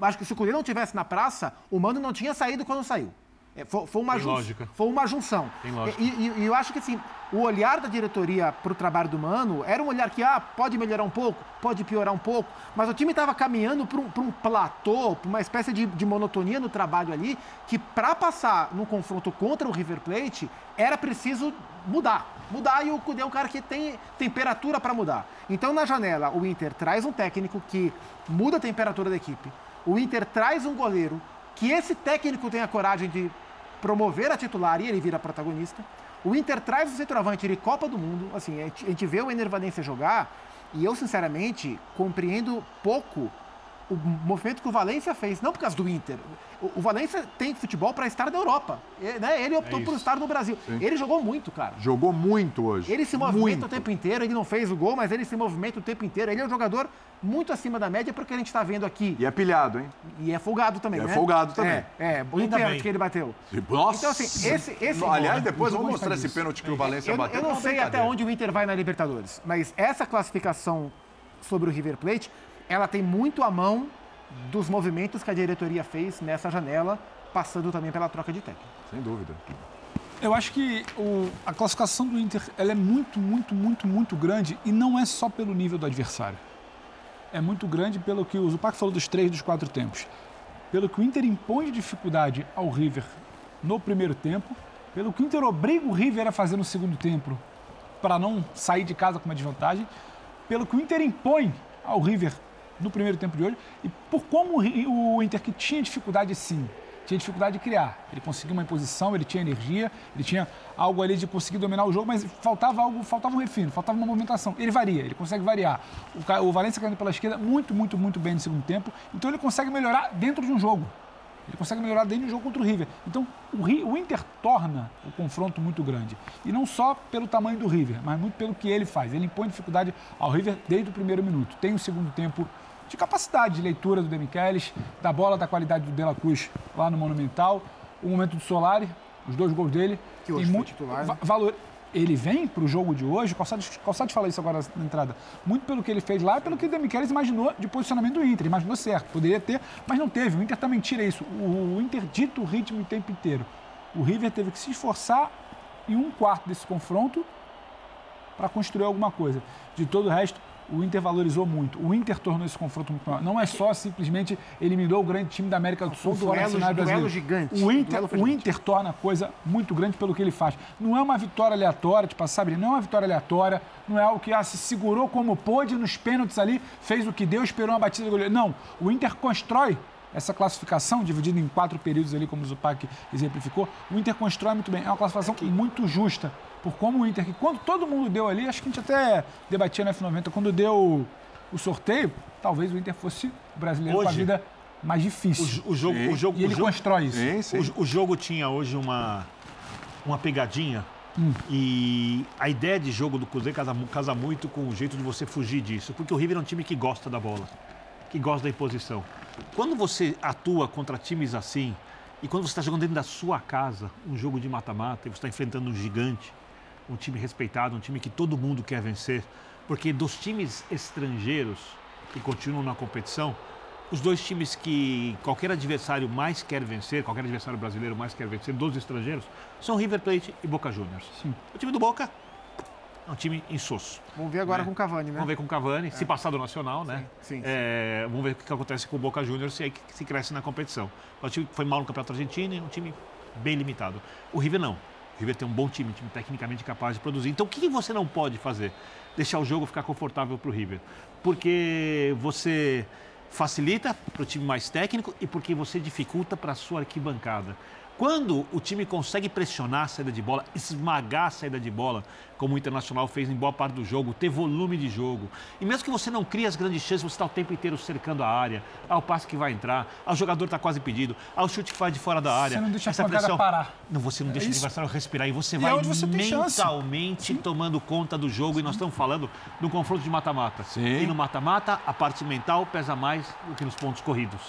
Acho que se o Cudê não tivesse na praça, o Mano não tinha saído quando saiu. É, foi, foi, uma jun... foi uma junção. E, e, e, eu acho que assim, o olhar da diretoria para o trabalho do Mano era um olhar que ah, pode melhorar um pouco, pode piorar um pouco, mas o time estava caminhando para um, um platô, para uma espécie de, de, monotonia no trabalho ali, que para passar no confronto contra o River Plate era preciso mudar. Mudar e o Cudê é um cara que tem temperatura para mudar. Então na janela o Inter traz um técnico que muda a temperatura da equipe. O Inter traz um goleiro que esse técnico tenha coragem de promover a titular e ele vira protagonista. O Inter traz o centroavante de Copa do Mundo. Assim, a gente vê o Enervadência jogar e eu, sinceramente, compreendo pouco o movimento que o Valência fez, não por causa do Inter. O, Valência tem futebol para estar na Europa. Ele, né? ele optou é por estar no Brasil. Sim. Ele jogou muito, cara. Jogou muito hoje. Ele se movimenta muito. o tempo inteiro, ele não fez o gol, mas ele se movimenta o tempo inteiro. Ele é um jogador muito acima da média porque a gente está vendo aqui. E é pilhado, hein? E é folgado também, e é né? É folgado também. É, é bonito pênalti que ele bateu. Nossa! Então, assim, esse. esse Aliás, depois vamos mostrar esse pênalti que o Valência eu, bateu. Eu não sei até onde o Inter vai na Libertadores, mas essa classificação sobre o River Plate, ela tem muito a mão dos movimentos que a diretoria fez nessa janela, passando também pela troca de técnico. Sem dúvida. Eu acho que o, a classificação do Inter ela é muito, muito, muito, muito grande e não é só pelo nível do adversário. É muito grande pelo que o Zupac falou dos três dos quatro tempos. Pelo que o Inter impõe de dificuldade ao River no primeiro tempo, pelo que o Inter obriga o River a fazer no segundo tempo para não sair de casa com uma desvantagem, pelo que o Inter impõe ao River no primeiro tempo de hoje e por como o Inter que tinha dificuldade sim, tinha dificuldade de criar. Ele conseguiu uma imposição, ele tinha energia, ele tinha algo ali de conseguir dominar o jogo, mas faltava algo, faltava um refino, faltava uma movimentação. Ele varia, ele consegue variar. O, o Valência caindo pela esquerda muito, muito, muito bem no segundo tempo, então ele consegue melhorar dentro de um jogo. Ele consegue melhorar dentro de um jogo contra o River. Então, o, o, Inter torna o confronto muito grande. E não só pelo tamanho do River, mas muito pelo que ele faz. Ele impõe dificuldade ao River desde o primeiro minuto. Tem o segundo tempo de capacidade de leitura do Demichelis, da bola da qualidade do Dela Cruz lá no Monumental, o momento do Solari, os dois gols dele. Que hoje muito titular. Né? Valor, ele vem para o jogo de hoje, Calçado fala isso agora na entrada, muito pelo que ele fez lá e pelo que o Demichelis imaginou de posicionamento do Inter. Imaginou certo, poderia ter, mas não teve. O Inter também tira isso. O, o Inter dita o ritmo o tempo inteiro. O River teve que se esforçar em um quarto desse confronto para construir alguma coisa. De todo o resto, o Inter valorizou muito. O Inter tornou esse confronto muito maior. Não é só simplesmente eliminou o grande time da América do Sul um fora duelo, brasileiro. gigante. O Inter, o Inter torna a coisa muito grande pelo que ele faz. Não é uma vitória aleatória, tipo, sabe? Não é uma vitória aleatória, não é algo que ah, se segurou como pôde nos pênaltis ali, fez o que deu, esperou uma batida do goleiro. Não, o Inter constrói essa classificação, dividida em quatro períodos ali, como o Zupac exemplificou, o Inter constrói muito bem. É uma classificação muito justa por como o Inter, que quando todo mundo deu ali, acho que a gente até debatia na F90, quando deu o sorteio, talvez o Inter fosse o brasileiro hoje, com a vida mais difícil. O, o jogo, o jogo, e ele o jogo, constrói isso. Sim, sim. O, o, jogo tinha hoje uma, uma pegadinha hum. e a ideia de jogo do Cruzeiro casa, casa muito com o jeito de você fugir disso, porque o River é um time que gosta da bola, que gosta da imposição. Quando você atua contra times assim, e quando você está jogando dentro da sua casa, um jogo de mata-mata, e você está enfrentando um gigante, um time respeitado, um time que todo mundo quer vencer, porque dos times estrangeiros que continuam na competição, os dois times que qualquer adversário mais quer vencer, qualquer adversário brasileiro mais quer vencer, dos estrangeiros, são River Plate e Boca Juniors. Sim. O time do Boca é um time insosso. Vamos ver agora né? com o Cavani, né? Vamos ver com o Cavani, é. se passar do Nacional, né? Sim, sim, é, vamos ver o que acontece com o Boca Juniors se, aí, se cresce na competição. O time foi mal no Campeonato Argentino, um time bem limitado. O River não. O River tem um bom time, um time tecnicamente capaz de produzir. Então, o que você não pode fazer? Deixar o jogo ficar confortável para o River. Porque você facilita para o time mais técnico e porque você dificulta para a sua arquibancada. Quando o time consegue pressionar a saída de bola, esmagar a saída de bola, como o Internacional fez em boa parte do jogo, ter volume de jogo. E mesmo que você não crie as grandes chances, você está o tempo inteiro cercando a área, ao passe que vai entrar, ao jogador está quase pedido, ao chute que faz de fora da área. Você não deixa essa a pancada parar. Não, você não É deixa o adversário respirar e você E vai é você mentalmente tomando conta do jogo. E nós estamos falando do confronto de mata-mata. Sim. E no mata-mata, a parte mental pesa mais do que nos pontos corridos.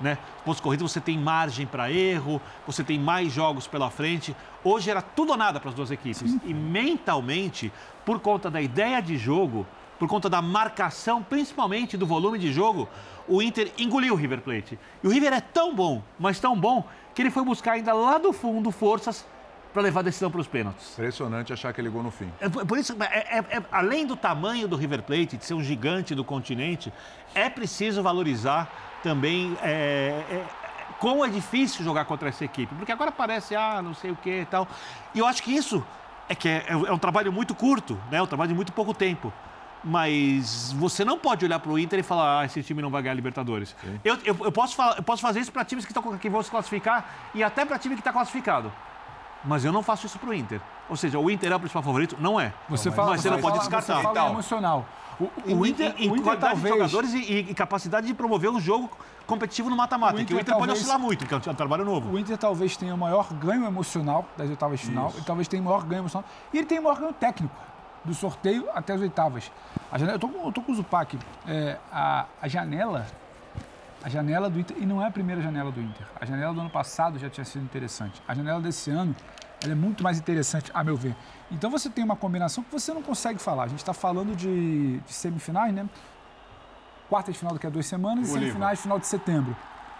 Né? Pontos corridos você tem margem para erro, você tem mais jogos pela frente. Hoje era tudo ou nada para as duas equipes. E mentalmente, por conta da ideia de jogo, por conta da marcação, principalmente do volume de jogo, o Inter engoliu o River Plate. E o River é tão bom, mas tão bom, que ele foi buscar ainda lá do fundo forças para levar a decisão para os pênaltis. Impressionante achar aquele gol no fim. É por isso, é- é- é- além do tamanho do River Plate, de ser um gigante do continente, é preciso valorizar também é, é, como é difícil jogar contra essa equipe. Porque agora parece, ah, não sei o que e tal. E eu acho que isso é que é, um trabalho muito curto, né? Um trabalho de muito pouco tempo. Mas você não pode olhar para o Inter e falar, ah, esse time não vai ganhar Libertadores. Eu, eu, eu posso falar- eu posso fazer isso para times que, tão, que vão se classificar e até para time que está classificado. Mas eu não faço isso para o Inter. Ou seja, o Inter é o principal favorito? Não é. Você mas, fala, mas você não pode fala- descartar. Você fala Então, emocional. O, o Inter, em o Inter qualidade talvez, de jogadores e, e capacidade de promover um jogo competitivo no mata-mata. O Que Inter o Inter pode talvez- oscilar muito, porque é um trabalho novo. O Inter talvez tenha o maior ganho emocional das oitavas de final, ele talvez tenha o maior ganho emocional, e ele tem o maior ganho técnico, do sorteio até as oitavas. A janela, eu, tô, com- eu tô com o Zupac, é, a, a janela, a janela do Inter, e não é a primeira janela do Inter, a janela do ano passado já tinha sido interessante, a janela desse ano, ela é muito mais interessante, a meu ver. Então você tem uma combinação que você não consegue falar, a gente está falando de, de semifinais, né? Quarta de final daqui a duas semanas e semifinais final de setembro.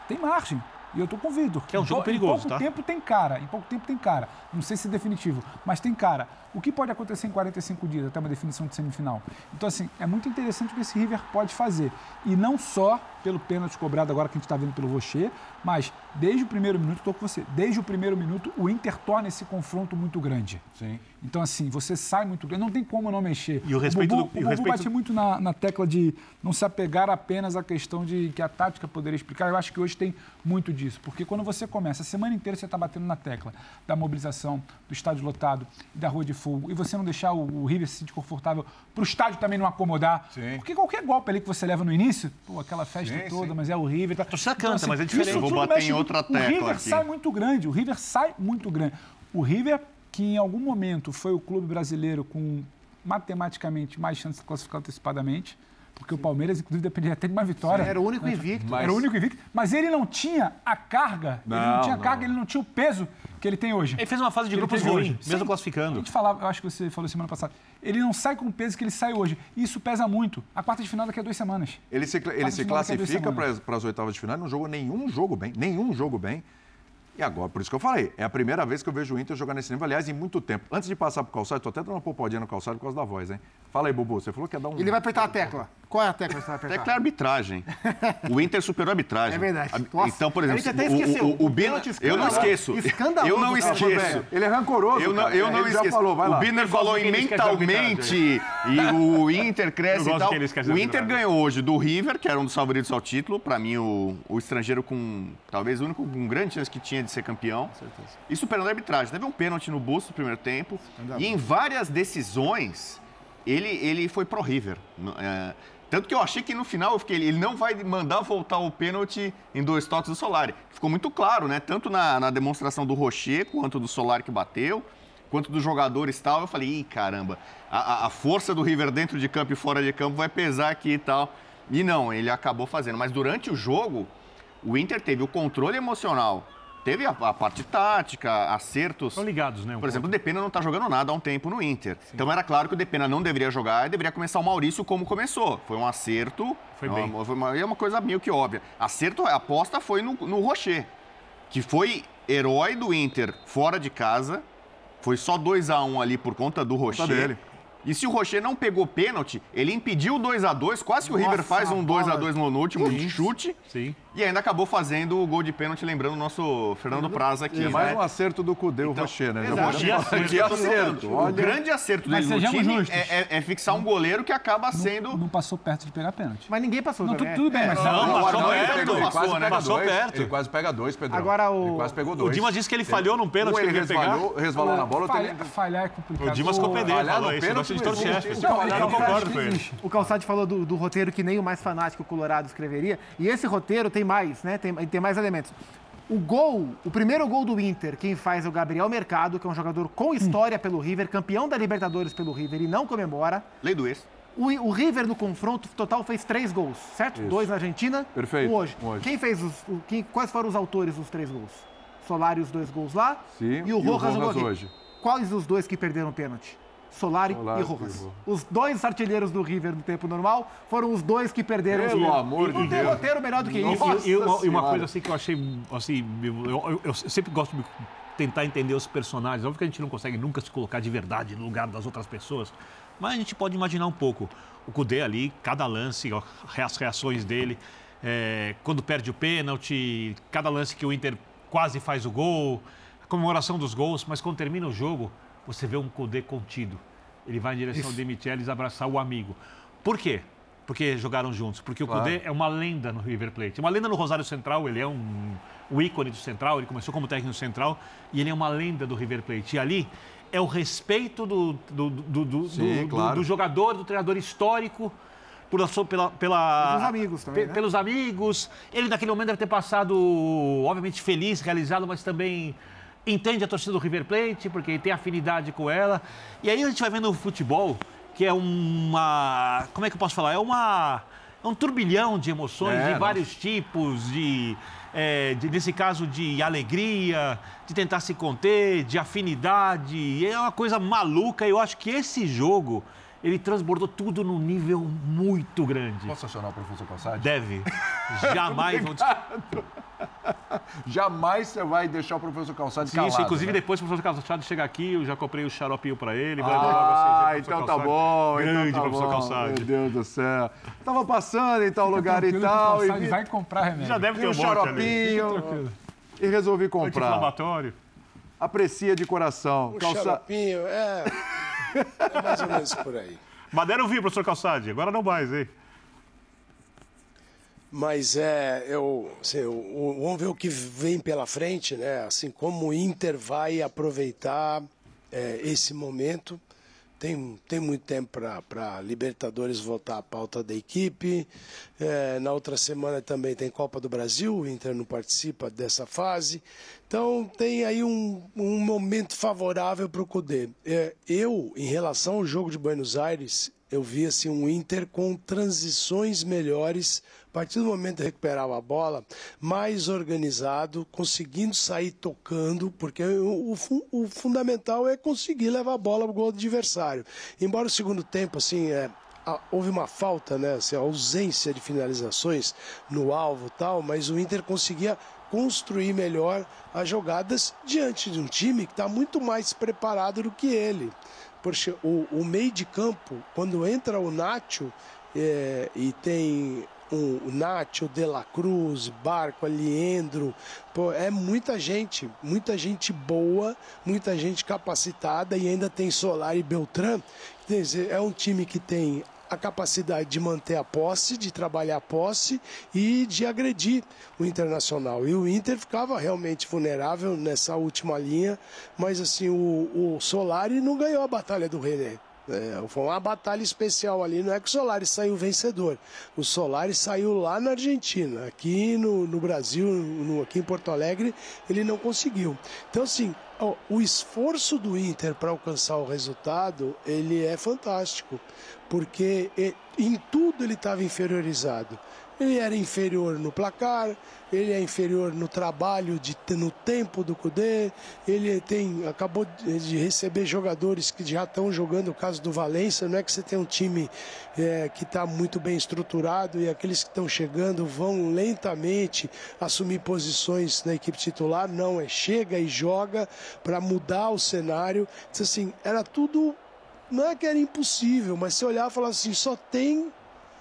Tem margem. E eu tô com o Vitor. Que é um Em jogo pou- perigoso, Em pouco tá? tempo tem cara. Em pouco tempo tem cara. Não sei se é definitivo, mas tem cara. O que pode acontecer em 45 dias até uma definição de semifinal? Então, assim, é muito interessante o que esse River pode fazer. E não só pelo pênalti cobrado agora que a gente está vendo pelo Rocher, mas desde o primeiro minuto, estou com você, desde o primeiro minuto, o Inter torna esse confronto muito grande. Sim. Então, assim, você sai muito grande, não tem como não mexer. E o respeito Bubu, do- o o Bubu respeito- bate muito na, na tecla de não se apegar apenas à questão de que a tática poderia explicar. Eu acho que hoje tem muito disso, porque quando você começa, a semana inteira você está batendo na tecla da mobilização, do estádio lotado e da rua de fogo, e você não deixar o, o River se sentir confortável para o estádio também não acomodar. Sim. Porque qualquer golpe ali que você leva no início, pô, aquela festa Sim, toda, sim. mas é o River. Tá. torcida canta, mas é diferente. Eu vou bater mexe em muito. outra O tecla River aqui. sai muito grande, o River sai muito grande. O River, que em algum momento foi o clube brasileiro com matematicamente mais chance de classificar antecipadamente, porque o Palmeiras, inclusive, dependia até de uma vitória. Era o único invicto. Era o único invicto. Mas ele não tinha a carga, ele não Não, tinha não. carga, ele não tinha o peso que ele tem hoje. Ele fez uma fase de Ele grupos ruim, hoje. mesmo Sim. A classificando. gente falava, eu acho que você falou semana passada, ele não sai com o peso que ele sai hoje. E isso pesa muito. A quarta de final daqui a duas semanas. Ele se, ele se classifica para as oitavas de final, não jogou nenhum jogo bem, nenhum jogo bem. E agora, por isso que eu falei, é a primeira vez que eu vejo o Inter jogar nesse nível, aliás, em muito tempo. Antes de passar pro calçado, tô até dando uma popadinha no calçado por causa da voz, hein? Fala aí, Bubu, você falou que ia dar um... Ele vai apertar a tecla. Qual é a tecla que você vai apertar? Tecla é arbitragem. O Inter superou a arbitragem. É verdade. Nossa, Então, por exemplo, o- o, o, O pênalti eu não escandaloso. esqueço. Escandaloso, Eu não cara. esqueço. Ele é rancoroso, Eu não, cara. eu não ele esqueço. falou, vai o. Biner falou mentalmente e o Inter cresce Eu e gosto tal. O Inter ganhou hoje do River, que era um dos favoritos ao título. Para mim, o, o estrangeiro com talvez o único com grande chance que tinha de ser campeão. E superando a arbitragem. Teve um pênalti no busto no primeiro tempo. E em várias decisões, ele, ele foi pro River. É, tanto que eu achei que no final eu fiquei, ele não vai mandar voltar o pênalti em dois toques do Solari. Ficou muito claro, né? Tanto na, na demonstração do Rocher, quanto do Solari que bateu, quanto dos jogadores e tal. Eu falei, ih, caramba, a, a- a força do River dentro de campo e fora de campo vai pesar aqui e tal. E não, ele acabou fazendo. Mas durante o jogo, o Inter teve o controle emocional. Teve a, a parte tática, acertos. Estão ligados, né? um Por exemplo, o Depena não está jogando nada há um tempo no Inter. Então era claro que o Depena não deveria jogar e deveria começar o Maurício como começou. Foi um acerto. Foi é bem. uma- foi uma, é uma coisa meio que óbvia. Acerto, a aposta foi no, no Rocher, que foi herói do Inter fora de casa. Foi só 2 a 1 ali por conta do Rocher. dele. E se o Rocher não pegou pênalti, ele impediu o 2 a 2 quase que o Nossa, River faz um a 2 a bola. 2 no, no último chute. Sim. E ainda acabou fazendo o gol de pênalti, lembrando o nosso Fernando Praz aqui. É né? mais um acerto do Cudê, o Então, Rocher, né? Exato. pode Que falar. acerto, Que acerto. O grande acerto Mas dele no time é, é- é fixar um goleiro que acaba sendo... Não passou perto de pegar pênalti. Mas ninguém passou Não, também. tudo, bem, mas... Não, Não, passou perto, ele quase né? pega Passou dois. perto. Ele quase pega dois, Pedro. Agora o- Ele quase pegou dois. O Dimas disse que ele falhou num pênalti que Um ele pegar. resvalou, resvalou na bola, Falha- falhar é complicado. O Dimas O- Copedê falhar falou no isso. Gosta de é Eu concordo com ele. O Calçade falou do, do roteiro que nem o mais fanático colorado escreveria. E esse roteiro tem mais, né? Tem, tem mais elementos. O gol, o primeiro gol do Inter, quem faz é o Gabriel Mercado, que é um jogador com história pelo River, campeão da Libertadores pelo River e não comemora. Lei do ex. O, o River no confronto total fez três gols, certo? Dois na Argentina, Perfeito, um hoje. um hoje. Quem fez os. o- quem- quais foram os autores dos três gols? Solari os dois gols lá Sim, e o e o Rojas, Rojas hoje. Quais os dois que perderam o pênalti? Solari, Solari e Rojas. Os dois artilheiros do River no tempo normal foram os dois que perderam Pelo os pênaltis. amor Não de tem Deus. roteiro melhor do que isso. e- e uma, e coisa assim que eu achei, assim, eu, eu- eu sempre gosto de tentar entender os personagens. Óbvio que a gente não consegue nunca se colocar de verdade no lugar das outras pessoas, mas a gente pode imaginar um pouco. O Cudê ali, cada lance, as reações dele, é, quando perde o pênalti, cada lance que o Inter quase faz o gol, a comemoração dos gols, mas quando termina o jogo, você vê um Cudê contido. Ele vai em direção ao Demichelis abraçar o amigo. Por quê? Porque jogaram juntos. Porque o Claro. Cudê é uma lenda no River Plate. Uma lenda no Rosário Central, ele é um, um ícone do Central, ele começou como técnico central e ele é uma lenda do River Plate. E ali é o respeito do, do, do, do, Sim, do- claro. do jogador, do treinador histórico, por, sua- pela, pela, Dos amigos também, pe- né? Pelos amigos. Ele naquele momento deve ter passado, obviamente, feliz, realizado, mas também entende a torcida do River Plate, porque tem afinidade com ela. E aí a gente vai vendo o futebol, que é uma. Como é que eu posso falar? É uma. É um turbilhão de emoções, É, de nossa. vários tipos, de, é, de- nesse caso de alegria, de tentar se conter, de afinidade. É uma coisa maluca. Eu acho que esse jogo ele transbordou tudo num nível muito grande. Posso acionar o professor Passade? Deve. Jamais vão Jamais você vai deixar o professor Calçado Sim, calado. isso, inclusive né? depois que o professor Calçado chegar aqui, eu já comprei o xaropinho pra ele. vai Ah, levar vocês, então tá Calçade. bom. Grande então tá professor bom. Calçade. Meu Deus do céu. Tava passando em tal Fica lugar e tal. E vai comprar remédio. Já deve ter um um xaropinho e resolvi comprar. Anti-inflamatório. Aprecia de coração. Um Calça... xaropinho, é, é mais ou menos por aí. Mas deram vi, professor Calçade. Agora não mais, hein? Mas é, eu, assim, vamos ver o que vem pela frente, né? Assim como o Inter vai aproveitar é, esse momento. Tem, tem muito tempo para Libertadores voltar à pauta da equipe. É, na outra semana também tem Copa do Brasil, o Inter não participa dessa fase. Então tem aí um, um momento favorável para o Cudê. É, eu, em relação ao jogo de Buenos Aires, eu vi assim, um Inter com transições melhores, a partir do momento que recuperava a bola, mais organizado, conseguindo sair tocando, porque o, o fu- o fundamental é conseguir levar a bola ao gol do adversário. Embora o segundo tempo, assim, é, houve uma falta, né, assim, ausência de finalizações no alvo tal, mas o Inter conseguia construir melhor as jogadas diante de um time que está muito mais preparado do que ele. Porque o, o meio de campo, quando entra o Nacho é, e tem o, Nacho, De La Cruz, Barco, Aliendro, pô, é muita gente, muita gente boa, muita gente capacitada e ainda tem Solar e Beltrán. Quer dizer, é um time que tem a capacidade de manter a posse, de trabalhar a posse e de agredir o Internacional. E o Inter ficava realmente vulnerável nessa última linha, mas assim, o, o Solari não ganhou a batalha do René. É, foi uma batalha especial ali, não é que o Solari saiu vencedor. O Solari saiu lá na Argentina, aqui no, no Brasil, no- aqui em Porto Alegre, ele não conseguiu. Então, assim, ó, o esforço do Inter para alcançar o resultado, ele é fantástico, porque em tudo ele estava inferiorizado. Ele era inferior no placar, ele é inferior no trabalho, de, no tempo do Cudê, ele tem, acabou de receber jogadores que já estão jogando, o caso do Valência, não é que você tem um time é, que está muito bem estruturado e aqueles que estão chegando vão lentamente assumir posições na equipe titular, não, é chega e joga para mudar o cenário. Então, assim, era tudo, não é que era impossível, mas se olhar e falar assim, só tem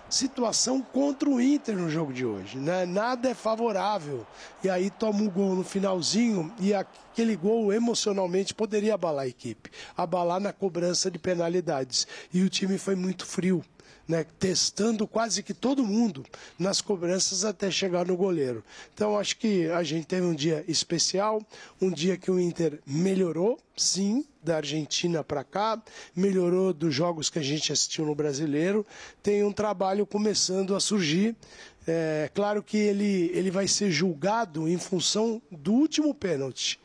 situação contra o Inter no jogo de hoje. Né? Nada é favorável. E aí toma um gol no finalzinho e aquele gol emocionalmente poderia abalar a equipe, abalar na cobrança de penalidades. E o time foi muito frio né, testando quase que todo mundo nas cobranças até chegar no goleiro. Então acho que a gente teve um dia especial, um dia que o Inter melhorou, sim, da Argentina para cá, melhorou dos jogos que a gente assistiu no Brasileiro, tem um trabalho começando a surgir. É claro que ele, ele vai ser julgado em função do último pênalti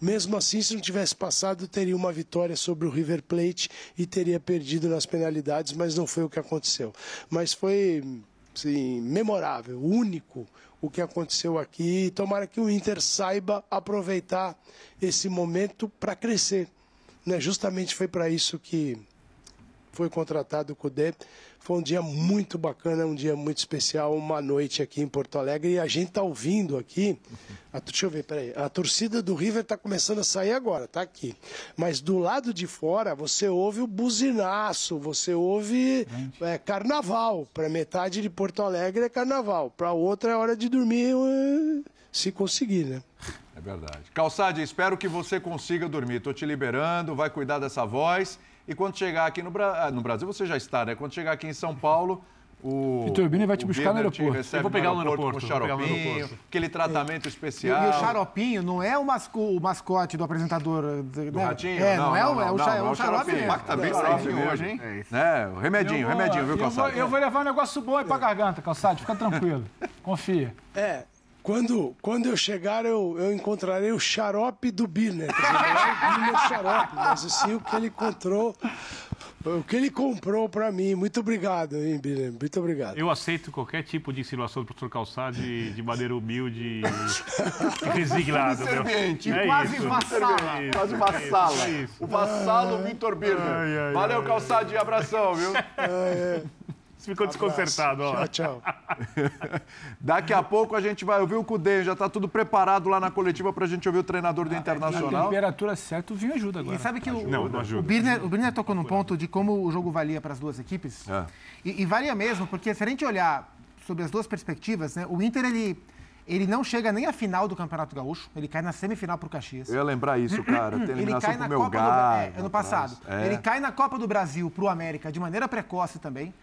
mesmo assim, se não tivesse passado, teria uma vitória sobre o River Plate e teria perdido nas penalidades, mas não foi o que aconteceu. Mas foi assim, memorável, único o que aconteceu aqui. Tomara que o Inter saiba aproveitar esse momento para crescer. Né? Justamente foi para isso que foi contratado o Cudê. Foi um dia muito bacana, um dia muito especial, uma noite aqui em Porto Alegre. E a gente está ouvindo aqui. A, deixa eu ver, peraí. A torcida do River está começando a sair agora, tá aqui. Mas do lado de fora, você ouve o buzinaço, você ouve é, carnaval. Para metade de Porto Alegre é carnaval. Para outra é hora de dormir, eh, se conseguir, né? É verdade. Calçade, espero que você consiga dormir. Estou te liberando, vai cuidar dessa voz. E quando chegar aqui no, Bra... Ah, no Brasil, você já está, né? Quando chegar aqui em São Paulo, o. Vitor Bini vai te buscar no aeroporto. Eu vou pegar no aeroporto, com o xaropinho, aquele tratamento especial. E, o xaropinho não é o, masco, o mascote do apresentador. Do né? ratinho? É, não, não, é, o, é o, não, é o xarope mesmo. Ah, tá bem safe hoje, hein? É né? O remedinho, vou, remedinho, viu, Calçado? Eu vou, eu vou levar um negócio bom aí pra garganta, Calçado. Fica tranquilo. Confia. É, quando, quando eu chegar, eu, eu encontrarei o xarope do Birner. Quer dizer, não é o Birner xarope, mas sim o que ele encontrou, o que ele comprou para mim. Muito obrigado, hein, Birner? Muito obrigado. Eu aceito qualquer tipo de insinuação do professor Calçado de, de maneira humilde e resignada. Serviente, é quase isso. vassala. É quase vassala. É o vassalo Vitor Birner. Ai, ai, Valeu, ai, Calçado, de abração, viu? É, é ficou desconcertado. Ó. Tchau, tchau. Daqui a pouco a gente vai ouvir o Cudê. Já está tudo preparado lá na coletiva para a gente ouvir o treinador do ah, Internacional. A temperatura certa, o vinho ajuda agora. E sabe que o, não, não ajuda. o, Birner, o Birner tocou no ponto de como o jogo valia para as duas equipes. É. E, e valia mesmo, porque se a gente olhar sobre as duas perspectivas, né, o Inter, ele ele não chega nem à final do Campeonato Gaúcho, ele cai na semifinal pro Caxias. Eu ia lembrar isso, cara. Tem ele cai na Copa do é, ano passado. É. Ele cai na Copa do Brasil pro América de maneira precoce também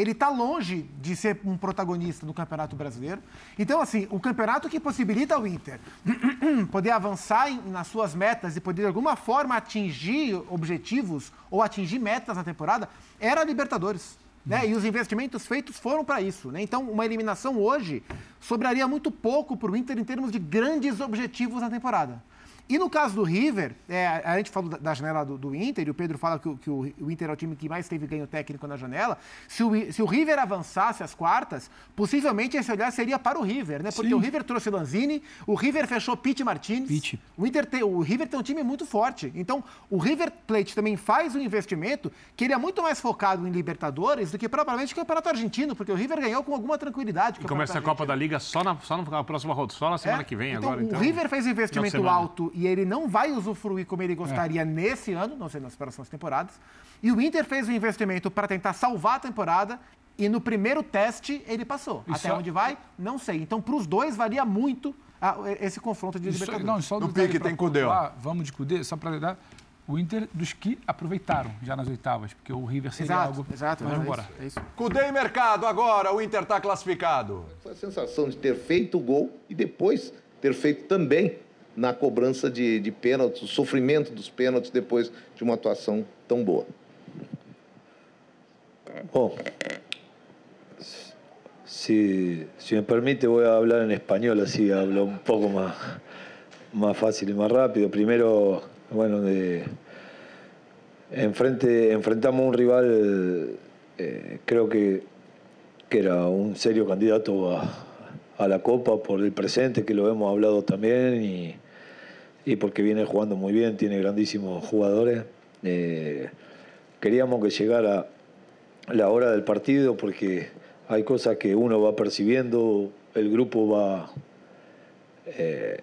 ele está longe de ser um protagonista no Campeonato Brasileiro. Então, assim, o campeonato que possibilita ao Inter poder avançar em, nas suas metas e poder, de alguma forma, atingir objetivos ou atingir metas na temporada era a Libertadores. Né? E os investimentos feitos foram para isso. Né? Então, uma eliminação hoje sobraria muito pouco para o Inter em termos de grandes objetivos na temporada. E no caso do River, é, a gente falou da, janela do, do, Inter, e o Pedro fala que, que o, o, Inter é o time que mais teve ganho técnico na janela. Se o, se o River avançasse as quartas, possivelmente esse olhar seria para o River, né? Porque Sim. o River trouxe Lanzini, o River fechou Pete Martinez. Pete. O, Inter tem, o River tem um time muito forte. Então, o River Plate também faz um investimento que ele é muito mais focado em Libertadores do que propriamente o Campeonato Argentino, porque o River ganhou com alguma tranquilidade. E começa a Copa da Liga só na, só na próxima rodada, só na semana é? que vem então, agora. Então, o River fez um investimento alto e ele não vai usufruir como ele gostaria é. nesse ano, não sei nas próximas temporadas. E o Inter fez um investimento para tentar salvar a temporada e no primeiro teste ele passou. E Até onde vai, não sei. Então, para os dois, varia muito a, esse confronto de Libertadores. Não, só no pique tem Cudê. Vamos de Cudê, só para dar o Inter dos que aproveitaram já nas oitavas, porque o River seria exato, algo. Exato, Vamos é embora. É isso. Cudê em mercado agora, o Inter está classificado. A sensação de ter feito o gol e depois ter feito também na cobrança de, de pênaltis, o sofrimento dos pênaltis depois de uma atuação tão boa. Bom, si, si me permite voy a hablar en español, así hablo un poco más, más fácil y más rápido. Primero, bueno, de, enfrente, enfrentamos un rival, eh, creo que, que era un serio candidato a, a la Copa por el presente, que lo hemos hablado también, y, y porque viene jugando muy bien, tiene grandísimos jugadores. Eh, queríamos que llegara la hora del partido porque hay cosas que uno va percibiendo, el grupo va, eh,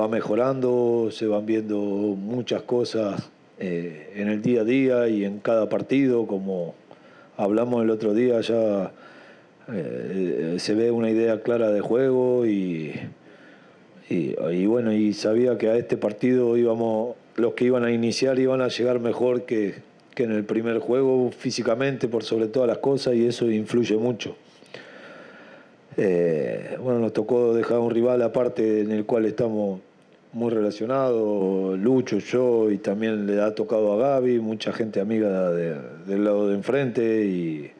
va mejorando, se van viendo muchas cosas eh, en el día a día y en cada partido, como hablamos el otro día, ya se ve una idea clara de juego y, y, bueno, y sabía que a este partido íbamos, los que iban a iniciar iban a llegar mejor que, que en el primer juego físicamente por sobre todas las cosas y eso influye mucho. Eh, bueno, nos tocó dejar un rival aparte en el cual estamos muy relacionados, Lucho, yo, y también le ha tocado a Gaby, mucha gente amiga del lado de enfrente, y,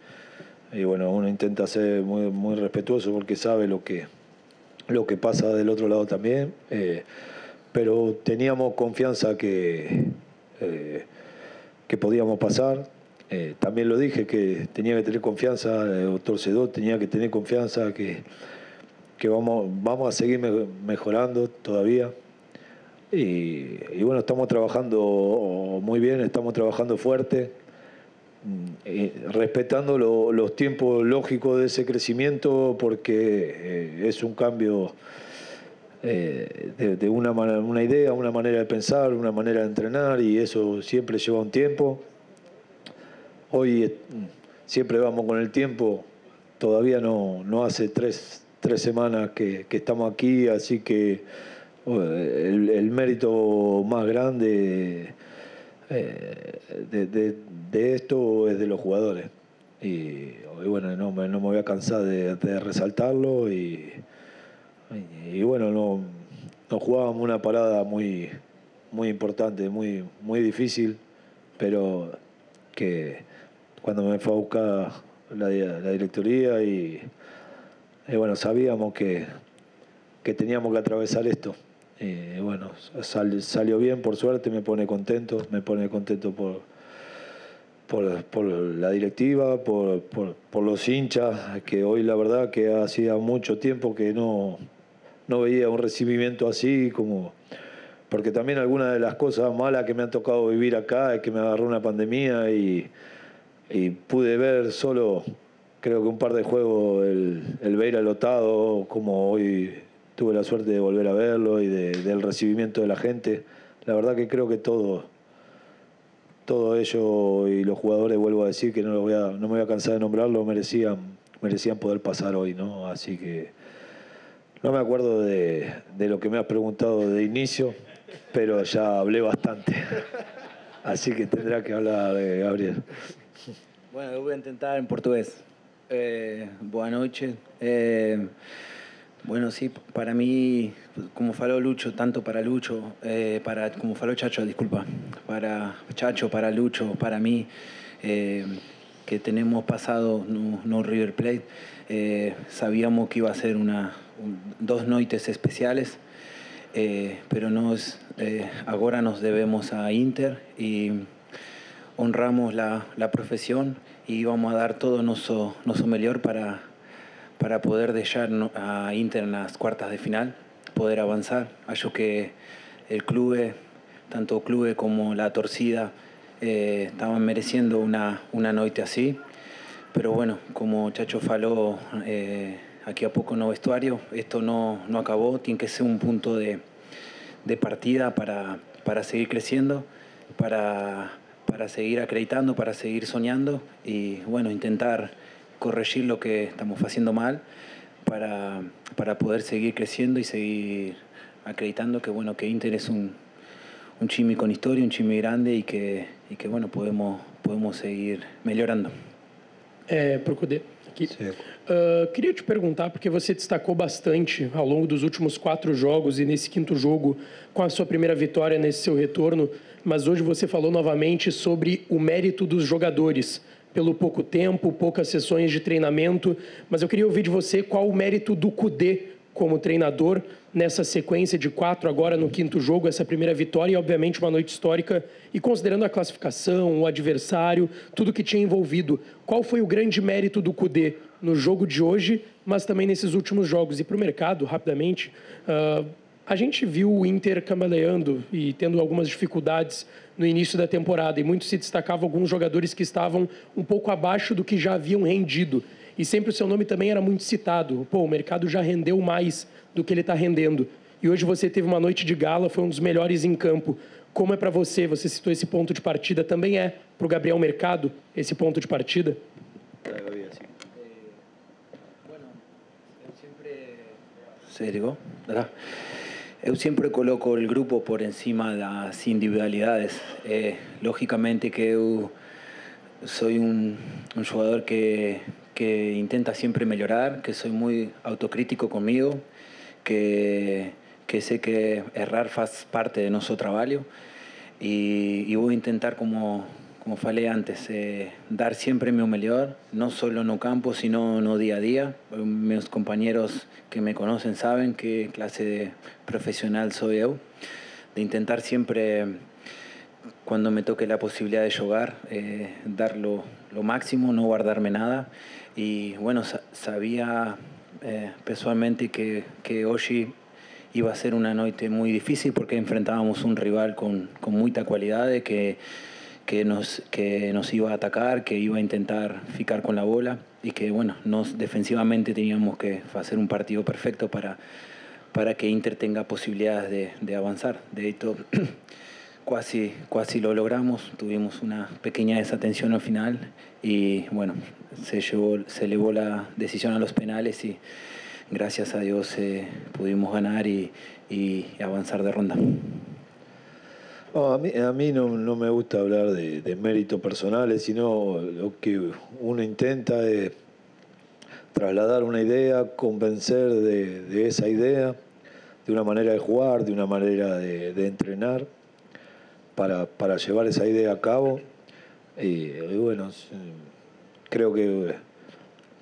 bueno, uno intenta ser muy, muy respetuoso porque sabe lo que, lo que pasa del otro lado también, eh, pero teníamos confianza que, eh, que podíamos pasar, eh, también lo dije que tenía que tener confianza, el doctor Cedó tenía que tener confianza que, que vamos, vamos a seguir mejorando todavía. Y, bueno, estamos trabajando muy bien, estamos trabajando fuerte, mm, respetando los tiempos lógicos de ese crecimiento porque eh, es un cambio eh, de, una, una idea, una manera de pensar, una manera de entrenar y eso siempre lleva un tiempo. Hoy eh, siempre vamos con el tiempo, todavía no, no hace tres, tres semanas que, estamos aquí, así que el, mérito más grande eh, de, esto es de los jugadores. Y, bueno, no me, no me voy a cansar de, resaltarlo y, y, bueno, no, nos jugábamos una parada muy, muy importante, muy, muy difícil, pero que cuando me fue a buscar la, directoría y, bueno, sabíamos que, que, teníamos que atravesar esto. Y bueno, salió bien, por suerte, me pone contento, me pone contento por, por, la directiva, por, por, los hinchas, que hoy la verdad que hacía mucho tiempo que no, no veía un recibimiento así como porque también algunas de las cosas malas que me han tocado vivir acá es que me agarró una pandemia y, y pude ver solo, creo que un par de juegos, el, el Beira como hoy tuve la suerte de volver a verlo y del recibimiento de la gente. La verdad que creo que todo, todo ello y los jugadores, vuelvo a decir que no, lo voy a, no me voy a cansar de nombrarlo, merecían, merecían poder pasar hoy, ¿no? Así que no me acuerdo de, de lo que me has preguntado de inicio, pero ya hablé bastante. Así que tendrá que hablar de Gabriel. Bueno, eu vou tentar em português. Eh, boa noite. Eh, bueno, sí, para mí, como falou Lucho, tanto para Lucho, eh, para, como falou Chacho, disculpa, para Chacho, para Lucho, para mí, eh, que tenemos pasado no, no River Plate, eh, sabíamos que iba a ser una, un, dos noites especiales, eh, pero nos, agora nos debemos a Inter y honramos la, la profesión y vamos a dar todo nuestro, nuestro mejor para, para poder dejar a Inter en las cuartas de final, poder avanzar. Acho que el club, tanto el club como la torcida, eh, estaban mereciendo una, una noche así. Pero bueno, como Chacho faló eh, aquí a poco no vestuario, esto no, no acabó, tiene que ser un punto de, de partida para, para seguir creciendo, para para seguir acreditando, para seguir soñando y bueno, intentar corregir lo que estamos haciendo mal para, para poder seguir creciendo y seguir acreditando que bueno, que Inter es un, un chimi con historia, un chimi grande y que, y que bueno, podemos, podemos seguir mejorando. É, Procudê, aqui. Uh, queria te perguntar, porque você destacou bastante ao longo dos últimos quatro jogos e nesse quinto jogo, com a sua primeira vitória nesse seu retorno, mas hoje você falou novamente sobre o mérito dos jogadores, pelo pouco tempo, poucas sessões de treinamento, mas eu queria ouvir de você qual o mérito do Cudê como treinador nessa sequência de quatro agora no quinto jogo, essa primeira vitória e obviamente uma noite histórica e considerando a classificação, o adversário, tudo que tinha envolvido, qual foi o grande mérito do Cudê no jogo de hoje, mas também nesses últimos jogos e para o mercado rapidamente? Uh, a gente viu o Inter cambaleando e tendo algumas dificuldades no início da temporada e muito se destacava alguns jogadores que estavam um pouco abaixo do que já haviam rendido. E sempre o seu nome também era muito citado. Pô, o mercado já rendeu mais do que ele está rendendo. E hoje você teve uma noite de gala, foi um dos melhores em campo. Como é para você? Você citou esse ponto de partida, também é para o Gabriel Mercado esse ponto de partida? É, é assim. eh, se ligó, ¿verdad? Eu sempre coloco o grupo por encima das individualidades. Eh, lógicamente que eu sou um, um jogador que, que intenta sempre melhorar, que sou muito autocrítico comigo, que, que sé que errar faz parte de nosso trabalho e, e vou tentar, como, como falei antes, eh, dar sempre meu melhor, não só no campo, sino no dia a dia. Meus companheiros que me conocen saben qué clase de profesional soy yo, de intentar siempre, cuando me toque la posibilidad de jugar, eh, dar lo, lo, máximo, no guardarme nada. Y bueno, sabía eh, personalmente que, que hoy iba a ser una noche muy difícil porque enfrentábamos un rival con, con mucha cualidad, que que nos, que nos iba a atacar, que iba a intentar ficar con la bola y que bueno, nos defensivamente teníamos que hacer un partido perfecto para, para que Inter tenga posibilidades de, de avanzar. De hecho, casi, casi lo logramos, tuvimos una pequeña desatención al final y bueno, se, llevó, se elevó la decisión a los penales y gracias a Dios eh, pudimos ganar y, y avanzar de ronda. A mí, a mí no, no, me gusta hablar de, méritos personales, sino lo que uno intenta es trasladar una idea, convencer de, esa idea, de una manera de jugar, de una manera de, entrenar, para, para, llevar esa idea a cabo. Y, y bueno, creo que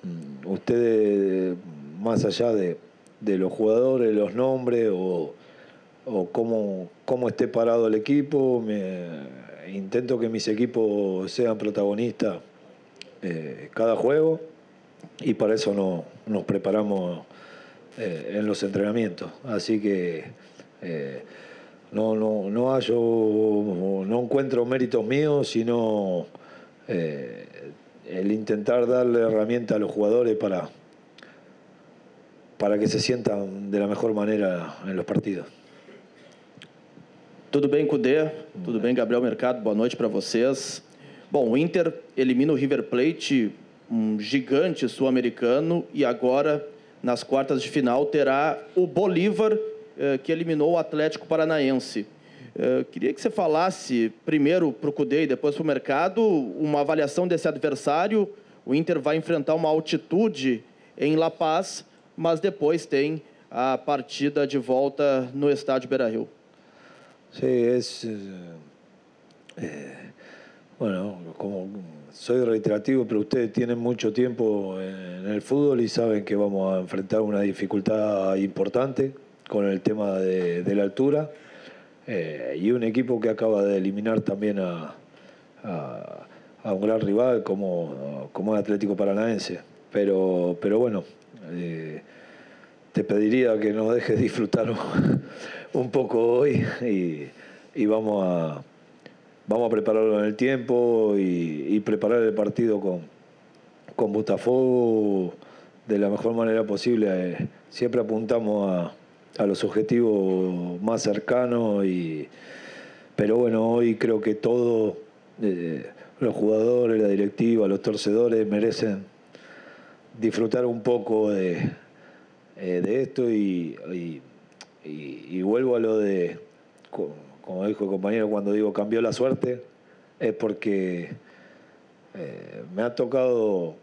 mm, ustedes, más allá de, de los jugadores, los nombres o o cómo, cómo esté parado el equipo. Intento que mis equipos sean protagonistas eh, cada juego y para eso no, nos preparamos eh, en los entrenamientos. Así que eh, no, no, no, hallo, no encuentro méritos míos, sino el intentar darle herramienta a los jugadores para, para que se sientan de la mejor manera en los partidos. Tudo bem, Cudê? Tudo bem, Gabriel Mercado? Boa noite para vocês. Bom, o Inter elimina o River Plate, um gigante sul-americano, e agora, nas quartas de final, terá o Bolívar, eh, que eliminou o Atlético Paranaense. Eh, queria que você falasse, primeiro para o Cudê e depois para o mercado, uma avaliação desse adversário. O Inter vai enfrentar uma altitude em La Paz, mas depois tem a partida de volta no estádio Beira-Rio. Sí, es. Eh, eh, bueno, como soy reiterativo, pero ustedes tienen mucho tiempo en el fútbol y saben que vamos a enfrentar una dificultad importante con el tema de, la altura. Eh, y un equipo que acaba de eliminar también a, a, un gran rival como, como el Atlético Paranaense. Pero, pero bueno, te pediría que no dejes disfrutar un poco hoy y, vamos, a, vamos a prepararlo en el tiempo y, preparar el partido con, con Botafogo de la mejor manera posible. Eh, siempre apuntamos a, los objetivos más cercanos, y, pero bueno, hoy creo que todos, eh, los jugadores, la directiva, los torcedores merecen disfrutar un poco de, eh, de esto y, vuelvo a lo de, como dijo el compañero cuando digo cambió la suerte, es porque eh, me ha tocado,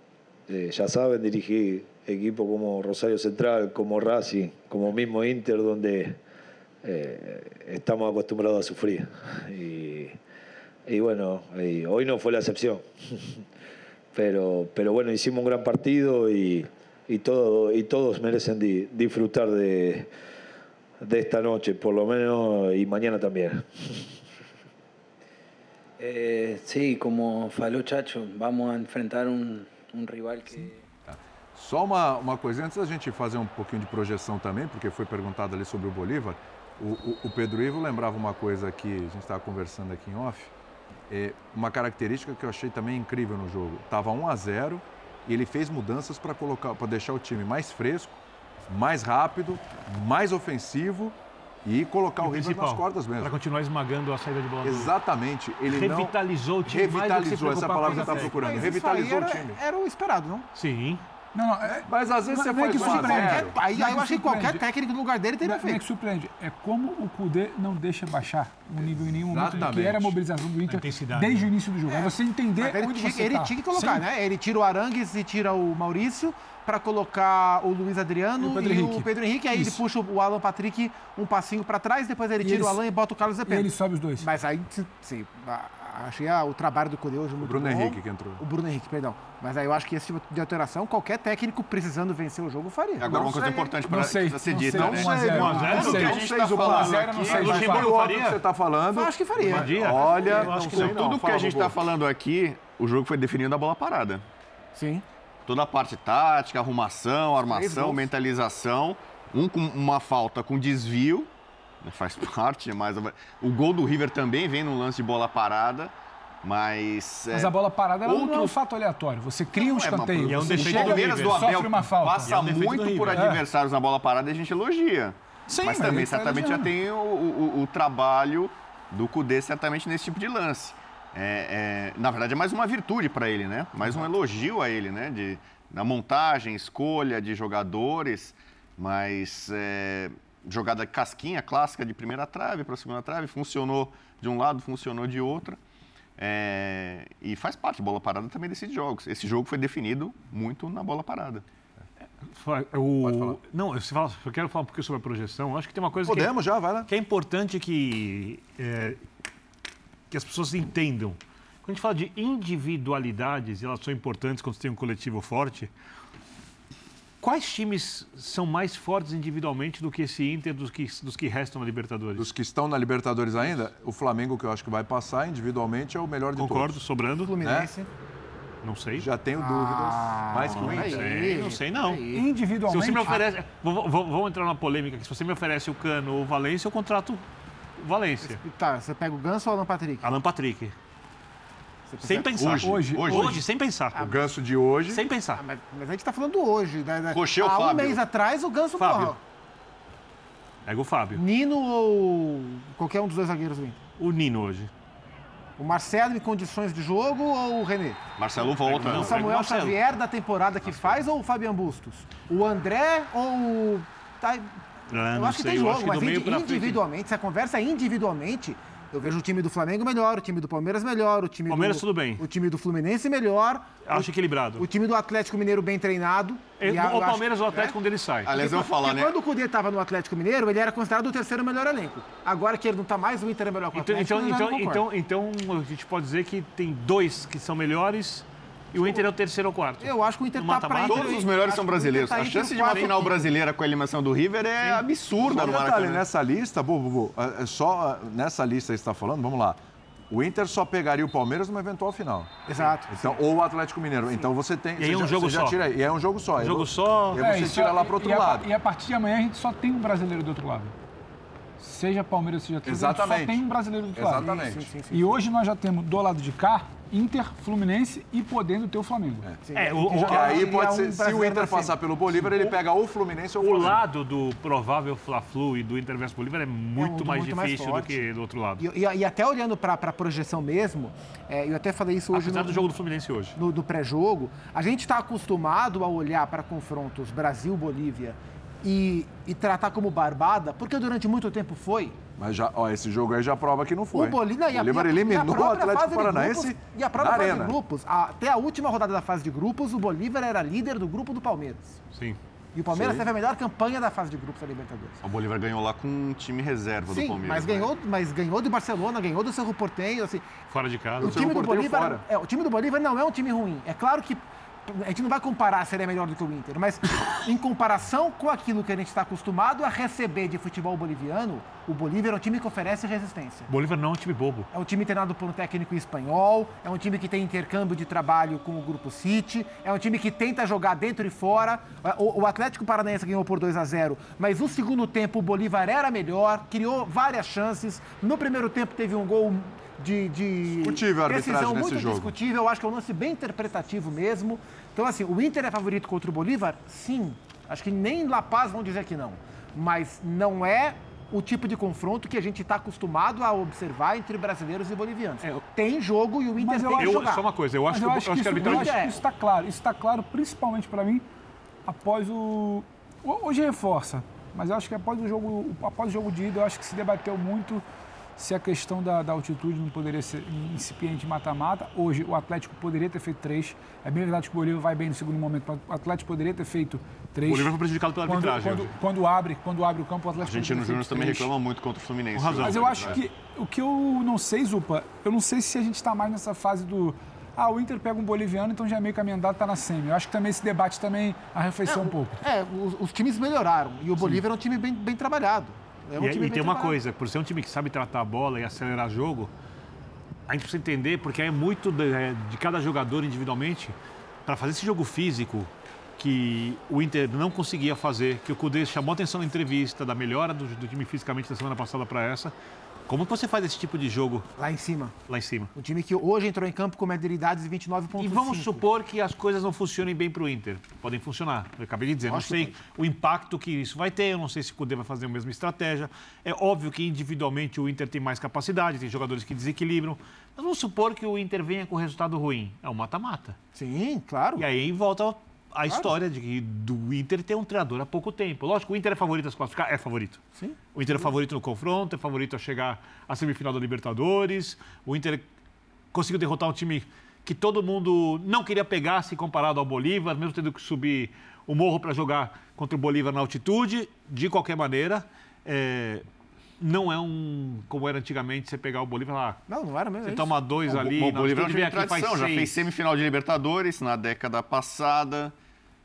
eh, ya saben, dirigir equipos como Rosario Central, como Racing, como mismo Inter, donde eh, estamos acostumbrados a sufrir. Y, bueno, hoy no fue la excepción. pero, pero bueno, hicimos un gran partido y, y, todo, y todos merecen disfrutar de de esta noche, por lo menos, y mañana también. Eh, sí, como falou Chacho, vamos a enfrentar um, um rival que. Só uma, uma coisa, antes da gente fazer um pouquinho de projeção também, porque foi perguntado ali sobre o Bolívar, o, o, o Pedro Ivo lembrava uma coisa que a gente estava conversando aqui em off, é uma característica que eu achei também incrível no jogo. Estava 1 a 0 e ele fez mudanças para colocar, para deixar o time mais fresco, mais rápido, mais ofensivo e colocar e o River nas cordas mesmo. Para continuar esmagando a saída de bola. Exatamente. Ele revitalizou não... o time. Revitalizou, essa palavra que eu estava procurando. Revitalizou o time. Era o esperado, não? Sim. Não, não, é- Mas às vezes não- você não é faz que surpreende. Aí, é aí eu acho que qualquer técnico no lugar dele teria Não, não é feito. que surpreende. É como o Cudê não deixa baixar o nível em nenhum momento que era a mobilização do Inter intensidade. desde o início do jogo. É você entender Mas ele, onde tinha, você ele tá. tinha que colocar, Sim. né? Ele tira o Arangues e tira o Maurício para colocar o Luiz Adriano E e o o Pedro Pedro Henrique. Henrique. Aí ele Isso. puxa o Alan Patrick um passinho para trás, depois ele E tira ele- o Alan e bota o Carlos E Zepeda. ele sobe os dois. Mas aí, sim, sim, a- achei a- o trabalho do Cudê hoje muito Bruno bom. Henrique que entrou. O Bruno Henrique, perdão. Mas aí eu acho que esse tipo de alteração, qualquer técnico precisando vencer o jogo faria. Agora, uma coisa sei. importante Não para ser não dita, sei. né? A a não sei. que a Não gente sei tá o falando zero, aqui, não sei. Mas Luxemburgo o faria? que você está falando. Eu acho que faria. Olha, não que não. não. tudo que a gente está falando aqui, o jogo foi definido na bola parada. Sim. Toda a parte tática, arrumação, armação, mentalização. Um com uma falta com desvio, faz parte, mas o gol do River também vem num lance de bola parada, mas... Mas é, a bola parada ela não é um fato aleatório. Você cria um é, escanteio. mas E é um você chega, Palmeiras do sofre Abel uma falta. passa E é um defeito muito por adversários na bola parada e a gente elogia. Sim, mas mas também tá certamente já tem o, o- o trabalho do Cudê certamente nesse tipo de lance. É, é, na verdade, é mais uma virtude para ele, né? Mais um elogio a ele, né? De, na montagem, escolha de jogadores, mas é, jogada casquinha clássica de primeira trave para segunda trave, funcionou de um lado, funcionou de outra. É, e faz parte, bola parada também decide jogos. Esse jogo foi definido muito na bola parada. Fa- O... Não, você fala, eu quero falar um pouquinho sobre a projeção. Eu acho que tem uma coisa que é- Podemos já, vai lá. que é importante que, é, que as pessoas entendam. Quando a gente fala de individualidades, elas são importantes quando você tem um coletivo forte, quais times são mais fortes individualmente do que esse Inter dos que, dos que restam na Libertadores? Dos que estão na Libertadores ainda, o Flamengo, que eu acho que vai passar individualmente, é o melhor de Concordo, todos. sobrando. Fluminense. Não sei. Já tenho dúvidas. mais que o Não Inter. sei, não sei não. Se Individualmente. você me oferece. Vamos vamos entrar numa polêmica aqui. Se você me oferece o Cano ou o Valência, eu contrato o Valência. Tá, você pega o Ganso ou o Alan Patrick? Alan Patrick. Sem pensar. Hoje, hoje, hoje. sem pensar. O ganso de hoje. Sem pensar. Ah, mas, mas a gente tá falando hoje. Né? né? Rocher ou Há um Fábio? mês atrás, o Ganso, Fábio. porra, Pega o Fábio. Nino ou qualquer um dos dois zagueiros do Inter? O Nino hoje. O Marcelo em condições de jogo ou o René? Marcelo volta. Não, O Samuel Marcelo. Xavier da temporada que faz ou o Fabian Bustos? O André ou o... Tá, Ah, eu não acho que sei, tem eu jogo, acho que mas individualmente, se a conversa é individualmente, eu vejo o time do Flamengo melhor, o time do Palmeiras melhor, o time Palmeiras do... tudo bem. O time do Fluminense melhor. Acho o, equilibrado. o time do Atlético Mineiro bem treinado. E a- eu o acho- Palmeiras ou o é? Atlético, quando ele sai. Aliás, eu vou falar, né? quando o Cudê estava no Atlético Mineiro, ele era considerado o terceiro melhor elenco. Agora que ele não está mais, o Inter é melhor que o Então, Atlético. então, então, concordo. então, então, a gente pode dizer que tem dois que são melhores e o Inter é o terceiro ou quarto. Eu acho que o Inter tá mata-mata. Inter- Todos os melhores são Inter brasileiros. tá A chance de uma final brasileira com a eliminação do River é absurda Só no detalhe, Maracanã. nessa lista, é só nessa lista que você está falando, vamos lá. O Inter só pegaria o Palmeiras numa eventual final. Exato. Então, ou o Atlético Mineiro. Então você tem. E aí é um já- jogo só. tira. E é um jogo só. Um jogo só. E aí É, você e tira só- lá pro outro e a- lado. E a partir de amanhã a gente só tem um brasileiro do outro lado. Seja Palmeiras, seja Atlético, a gente Exatamente. só tem um brasileiro do outro lado. Exatamente. Sim, sim, sim. E hoje nós já temos do lado de cá Inter, Fluminense e podendo ter o Flamengo. Sim, É, que o- o- aí seria pode um ser, se o Inter passar pelo Bolívar, ele pega ou o Fluminense ou o O Flamengo. lado do provável Fla-Flu e do Inter versus Bolívar é muito muito- mais muito mais difícil do forte. que do outro lado. E, e- e até olhando para a projeção mesmo, é, eu até falei isso hoje Apesar no, do jogo do Fluminense hoje. no, no pré-jogo, a gente está acostumado a olhar para confrontos Brasil-Bolívia e, e tratar como barbada, porque durante muito tempo foi. Mas já, ó, esse jogo aí já prova que não foi. O Bolívia, e a- Bolívar eliminou e a o Atlético fase de Paranaense grupos- E a própria fase de grupos, a- até a última rodada da fase de grupos, o Bolívar era líder do grupo do Palmeiras. Sim. E o Palmeiras Sim. teve a melhor campanha da fase de grupos da Libertadores. O Bolívar ganhou lá com um time reserva do Sim, Palmeiras. mas né? ganhou, mas ganhou do Barcelona, ganhou do Cerro Porteño, assim. Fora de casa. O time do Bolívar, fora. é, o time do Bolívar não é um time ruim. É claro que a gente não vai comparar se ele é melhor do que o Inter, mas em comparação com aquilo que a gente está acostumado a receber de futebol boliviano, o Bolívar é um time que oferece resistência. Bolívar não é um time bobo. É um time treinado por um técnico espanhol, é um time que tem intercâmbio de trabalho com o Grupo City, é um time que tenta jogar dentro e fora. O, o Atlético Paranaense ganhou por 2 a 0 mas no segundo tempo o Bolívar era melhor, criou várias chances. No primeiro tempo teve um gol de, de Discutível a arbitragem decisão nesse muito jogo. discutível, eu acho que é um lance bem interpretativo mesmo. Então, assim, o Inter é favorito contra o Bolívar? Sim. Acho que nem La Paz vão dizer que não. Mas não é o tipo de confronto que a gente está acostumado a observar entre brasileiros e bolivianos. Tem jogo e o Inter Mas eu tem que Eu, jogar. só uma coisa, eu acho, Mas que, eu acho que isso, acho que isso está claro. Isso está claro principalmente para mim após o. Hoje reforça, mas eu acho que após o jogo, após o jogo de ida, eu acho que se debateu muito se a questão da, da altitude não poderia ser incipiente mata-mata. Hoje o Atlético poderia ter feito três. É bem verdade que o Bolívar vai bem no segundo momento, mas o Atlético poderia ter feito três. O Bolívar foi prejudicado pela quando, arbitragem. Quando, quando, abre, quando abre o campo, o Atlético. A Argentino Júnior também reclama muito contra o Fluminense. Razão, mas eu acho que o que eu não sei, Zupa, eu não sei se a gente está mais nessa fase do ah, o Inter pega um boliviano, então já é meio caminhado, está na semi. Eu acho que também esse debate também arrefeceu é, um pouco. É, os, os, times melhoraram e o Bolívar Sim. é um time bem, bem trabalhado. É um e, e tem uma coisa, por ser um time que sabe tratar a bola e acelerar jogo, a gente precisa entender, porque é muito de, é, de cada jogador individualmente, para fazer esse jogo físico que o Inter não conseguia fazer, que o Cudê chamou atenção na entrevista da melhora do, do time fisicamente da semana passada para essa, como você faz esse tipo de jogo? Lá em cima. Lá em cima. O time que hoje entrou em campo com média de 29,5. E vamos supor que as coisas não funcionem bem para o Inter. Podem funcionar. Eu acabei de dizer, Nossa, não sei o impacto que isso vai ter, eu não sei se o Cudê vai fazer a mesma estratégia. É óbvio que individualmente o Inter tem mais capacidade, tem jogadores que desequilibram. Mas vamos supor que o Inter venha com resultado ruim. É um mata-mata. Sim, claro. E aí volta a claro. história de que do Inter ter um treinador há pouco tempo. Lógico, o Inter é favorito a se classificar? É favorito. Sim. O Inter é favorito no confronto, é favorito a chegar à semifinal da Libertadores. O Inter conseguiu derrotar um time que todo mundo não queria pegar se comparado ao Bolívar, mesmo tendo que subir o morro para jogar contra o Bolívar na altitude. De qualquer maneira, é, não é um como era antigamente você pegar o Bolívar lá. Não, não era mesmo. Você é toma dois o, ali. O, o Bolívar vem tradição, já fez semifinal de Libertadores na década passada.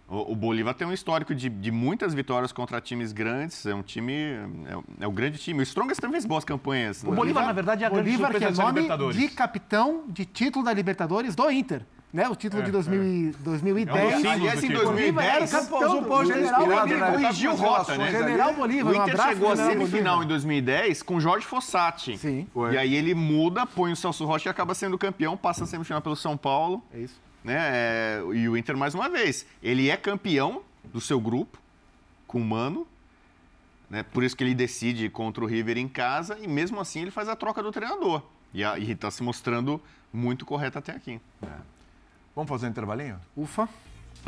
O, o Bolívar tem um histórico de, de, muitas vitórias contra times grandes. É um time. É, é um grande time. O Strongest também fez boas campanhas. O né? Bolívar, na verdade, é a Bolívar, grande que é nome de capitão de título da Libertadores do Inter né? O título é, de 2000, é. 2010. É Aliás, em 2010, campeão, o Paulo General Bolívar corrigiu rota, né? General Bolívar, O Inter um chegou à semifinal em 2010 com Jorge Fossati. Sim. E aí ele muda, põe o Celso Rocha e acaba sendo campeão, passa a semifinal pelo São Paulo. É isso. Né? É, e o Inter, mais uma vez, ele é campeão do seu grupo, com o Mano, né? por isso que ele decide contra o River em casa, e mesmo assim ele faz a troca do treinador. E está se mostrando muito correto até aqui. É. Vamos fazer um intervalinho? Ufa.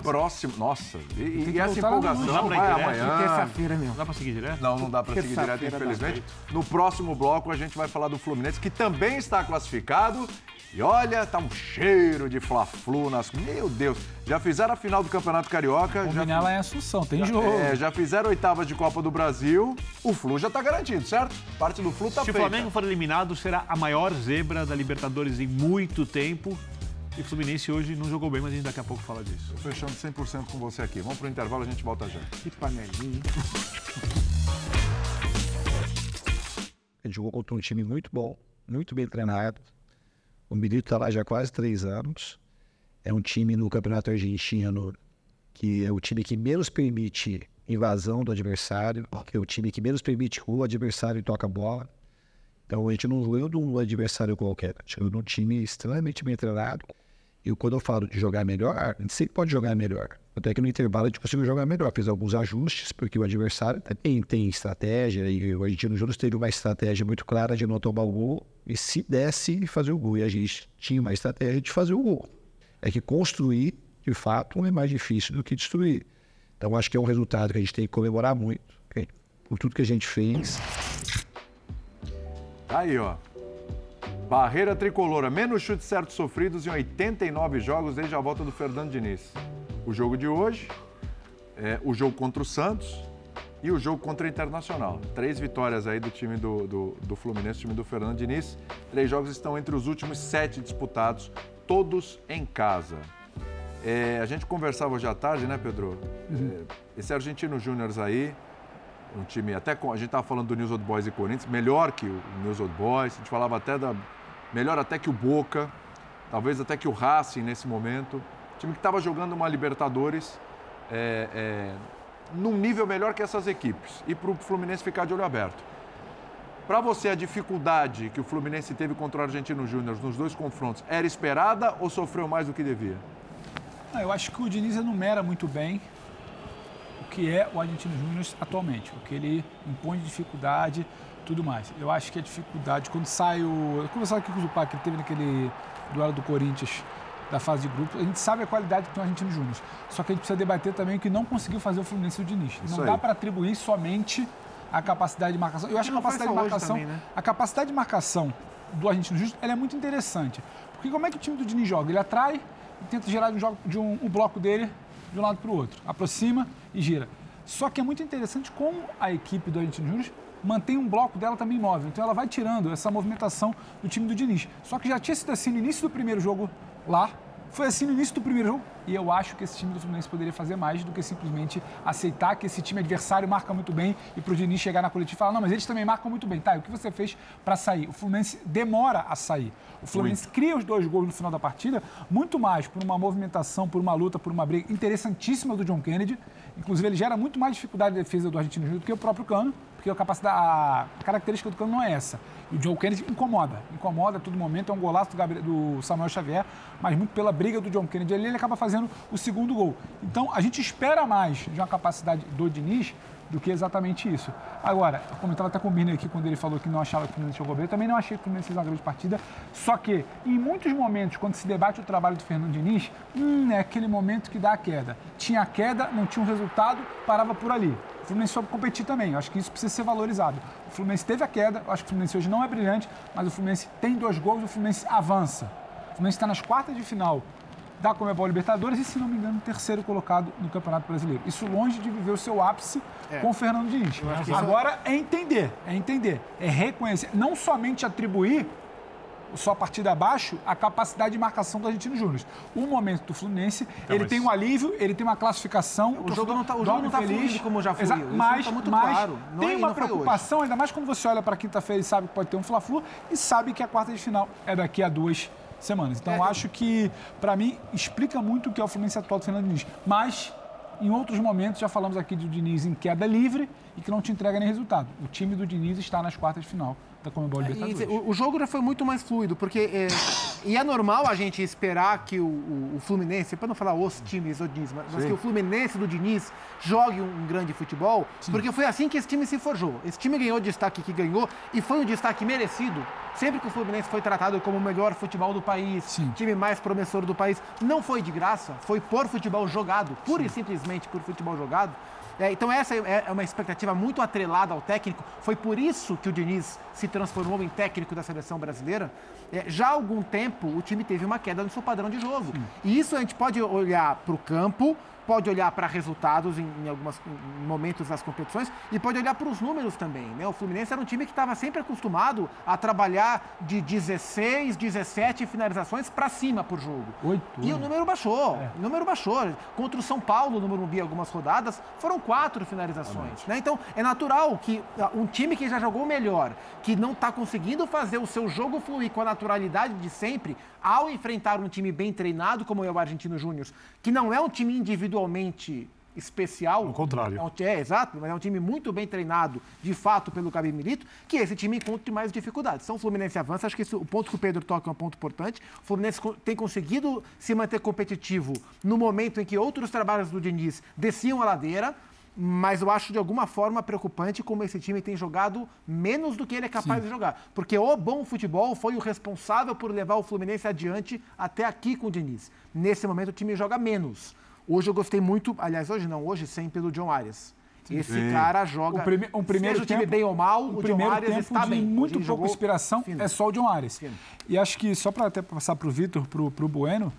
Próximo. Nossa, e, e essa empolgação vai amanhã. Terça-feira mesmo. Não dá para seguir direto? Não, não dá para seguir direto, infelizmente. No próximo bloco a gente vai falar do Fluminense, que também está classificado. E olha, tá um cheiro de Fla-Flu nas. Meu Deus! Já fizeram a final do Campeonato Carioca. Combinar já... lá em Assunção, tem já, jogo. É, já fizeram oitavas de Copa do Brasil. O Flu já tá garantido, certo? Parte do Flu tá Se feita. Se o Flamengo for eliminado, será a maior zebra da Libertadores em muito tempo. E o Fluminense hoje não jogou bem, mas a gente daqui a pouco fala disso. Tô fechando 100% com você aqui. Vamos pro intervalo, a gente volta já. Que panelinha. Ele jogou contra um time muito bom, muito bem treinado. O Milito está lá já há quase três anos. É um time no Campeonato Argentino que é o time que menos permite invasão do adversário, que é o time que menos permite o adversário toca a bola. Então a gente não ganhou de um adversário qualquer, a gente ganhou de um time extremamente bem treinado, e quando eu falo de jogar melhor, a gente sempre pode jogar melhor. Até que no intervalo a gente conseguiu jogar melhor. Fez alguns ajustes, porque o adversário também tem estratégia. E o Argentino Júnior teve uma estratégia muito clara de não tomar o gol. E se desse, fazer o gol. E a gente tinha uma estratégia de fazer o gol. É que construir, de fato, é mais difícil do que destruir. Então acho que é um resultado que a gente tem que comemorar muito. Okay? Por tudo que a gente fez. Aí, ó. Barreira tricolora, menos chutes certos sofridos em 89 jogos desde a volta do Fernando Diniz. O jogo de hoje, é, o jogo contra o Santos e o jogo contra o Internacional. Três vitórias aí do time do, do, do Fluminense, time do Fernando Diniz. Três jogos estão entre os últimos sete disputados, todos em casa. É, a gente conversava hoje à tarde, né, Pedro? Uhum. É, esse Argentino Júnior aí, um time até com, a gente estava falando do News Old Boys e Corinthians, melhor que o News Old Boys, a gente falava até da melhor até que o Boca, talvez até que o Racing nesse momento, time que estava jogando uma Libertadores é, é, num nível melhor que essas equipes e para o Fluminense ficar de olho aberto. Para você, a dificuldade que o Fluminense teve contra o Argentino Júnior nos dois confrontos era esperada ou sofreu mais do que devia? Ah, eu acho que o Diniz enumera muito bem que é o Argentino Júnior atualmente, o que ele impõe de dificuldade, tudo mais. Eu acho que a dificuldade, quando sai o. Eu conversava aqui com o Zupac, que ele teve naquele duelo do Corinthians da fase de grupos. A gente sabe a qualidade que tem o Argentino Júnior. Só que a gente precisa debater também o que não conseguiu fazer o Fluminense e o Diniz. Isso não aí. dá para atribuir somente a capacidade de marcação. Eu acho que a capacidade de marcação, também, né? a capacidade de marcação do Argentino Júnior, ela é muito interessante. Porque como é que o time do Diniz joga? Ele atrai e tenta girar de um, jogo, de um, o bloco dele de um lado para o outro. Aproxima e gira. Só que é muito interessante como a equipe do Argentino Júnior mantém um bloco dela também imóvel. Então ela vai tirando essa movimentação do time do Diniz. Só que já tinha sido assim no início do primeiro jogo lá, foi assim no início do primeiro jogo. E eu acho que esse time do Fluminense poderia fazer mais do que simplesmente aceitar que esse time adversário marca muito bem e pro Diniz chegar na coletiva e falar, não, mas eles também marcam muito bem. Tá, e o que você fez para sair? O Fluminense demora a sair. O Fluminense cria os dois gols no final da partida, muito mais por uma movimentação, por uma luta, por uma briga interessantíssima do John Kennedy. Inclusive, ele gera muito mais dificuldade de defesa do Argentino Júnior do que o próprio Cano, porque a capacidade, a característica do Cano não é essa. E o John Kennedy incomoda, incomoda a todo momento, é um golaço do, Gabriel- do Samuel Xavier, mas muito pela briga do John Kennedy ali, ele acaba fazendo o segundo gol. Então, a gente espera mais de uma capacidade do Diniz do que exatamente isso. Agora, eu comentava até com o Birner aqui quando ele falou que não achava que o Fluminense jogou bem, eu também não achei que o Fluminense fez uma grande partida, só que em muitos momentos, quando se debate o trabalho do Fernando Diniz, hum, é aquele momento que dá a queda. Tinha a queda, não tinha um resultado, parava por ali. O Fluminense soube competir também, eu acho que isso precisa ser valorizado. O Fluminense teve a queda, eu acho que o Fluminense hoje não é brilhante, mas o Fluminense tem dois gols e o Fluminense avança. O Fluminense está nas quartas de final da Comebol Libertadores e, se não me engano, terceiro colocado no Campeonato Brasileiro. Isso longe de viver o seu ápice É. com o Fernando Diniz. Agora é entender, é entender, é reconhecer, não somente atribuir só a partir de abaixo a capacidade de marcação do Argentino Júnior. O momento do Fluminense, ele mas- tem um alívio, ele tem uma classificação. O jogo não tá- o jogo não tá fluindo como já. Isso mas, tá muito mas claro. Não tem é- uma não foi preocupação, ainda mais quando você olha para quinta-feira e sabe que pode ter um Fla-Flu e sabe que a quarta de final é daqui a duas semanas. Então, É, eu acho que, para mim, explica muito o que é o Fluminense atual do Fernando Diniz. Mas, em outros momentos, já falamos aqui do Diniz em queda livre e que não te entrega nem resultado. O time do Diniz está nas quartas de final da Comebol E, Libertadores. o, o jogo já foi muito mais fluido, porque é, e é normal a gente esperar que o, o- o Fluminense, para não falar os times do Diniz, mas, mas Sim. que o Fluminense do Diniz jogue um, grande futebol, porque foi assim que esse time se forjou. Esse time ganhou o destaque que ganhou e foi um destaque merecido. Sempre que o Fluminense foi tratado como o melhor futebol do país, time mais promissor do país, não foi de graça, foi por futebol jogado, pura e simplesmente por futebol jogado. É, então essa é é uma expectativa muito atrelada ao técnico. Foi por isso que o Diniz se transformou em técnico da seleção brasileira. É, já há algum tempo o time teve uma queda no seu padrão de jogo. E isso a gente pode olhar para o campo, pode olhar para resultados em, em alguns momentos das competições e pode olhar para os números também. Né? O Fluminense era um time que estava sempre acostumado a trabalhar de 16, 17 finalizações para cima por jogo. Oito. E o número baixou. O número baixou. Contra o São Paulo, no Morumbi, algumas rodadas, foram quatro finalizações. Né? Então, é natural que ah, um time que já jogou melhor, que não está conseguindo fazer o seu jogo fluir com a naturalidade de sempre, ao enfrentar um time bem treinado, como é o Argentino Júnior, que não é um time individualmente especial. Ao contrário. É, um- é, exato, mas é um time muito bem treinado, de fato, pelo Gabi Milito, que esse time encontre mais dificuldades. Então, o Fluminense avança. Acho que o ponto que o Pedro toca é um ponto importante. O Fluminense tem conseguido se manter competitivo no momento em que outros trabalhos do Diniz desciam a ladeira. Mas eu acho de alguma forma preocupante como esse time tem jogado menos do que ele é capaz de jogar. Porque o bom futebol foi o responsável por levar o Fluminense adiante até aqui com o Diniz. Nesse momento o time joga menos. Hoje eu gostei muito, aliás, hoje não, hoje sem pelo John Arias. Esse Sim. cara joga. O, prime- um primeiro seja o time tempo- bem ou mal, um o John primeiro Arias tempo está de bem. Muito pouca inspiração fino. é só o John Ares. Fino. E acho que, só para até passar para o Vitor, para o Bueno,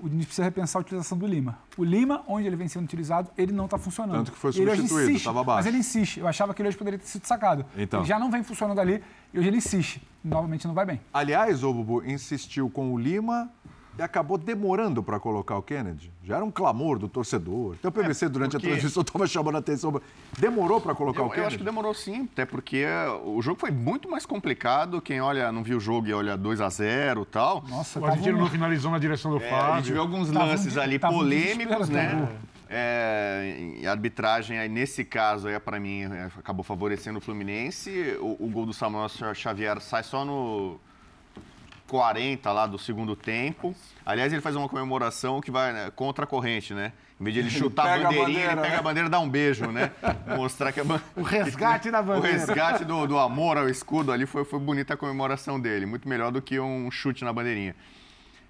o Diniz precisa repensar a utilização do Lima. O Lima, onde ele vem sendo utilizado, ele não está funcionando. Tanto que foi substituído, insiste, tava abaixo. Mas ele insiste. Eu achava que ele hoje poderia ter sido sacado. Então. Ele já não vem funcionando ali e hoje ele insiste. Novamente não vai bem. Aliás, o Bubu insistiu com o Lima e acabou demorando para colocar o Kennedy. Já era um clamor do torcedor. Até o PVC, durante porque- a transmissão, estava chamando a atenção. Demorou para colocar Eu, o eu Kennedy? acho que demorou sim, até porque o jogo foi muito mais complicado. Quem olha, não viu o jogo e olha 2 a 0 e tal. Nossa, O argentino não finalizou na direção do É, Fábio. a gente viu alguns Tava um lances ali tava um polêmicos, né? É, e a arbitragem, aí, nesse caso, aí, para mim, é, acabou favorecendo o Fluminense. O, o gol do Samuel Xavier sai só no 40 lá do segundo tempo. Aliás, ele faz uma comemoração que vai né, contra a corrente, né? Em vez de ele Ele chutar a pega a bandeirinha, bandeira, ele pega né? a bandeira e dá um beijo, né? Mostrar que a ban- O resgate da o bandeira. resgate do, do amor ao escudo ali foi, foi bonita a comemoração dele. Muito melhor do que um chute na bandeirinha.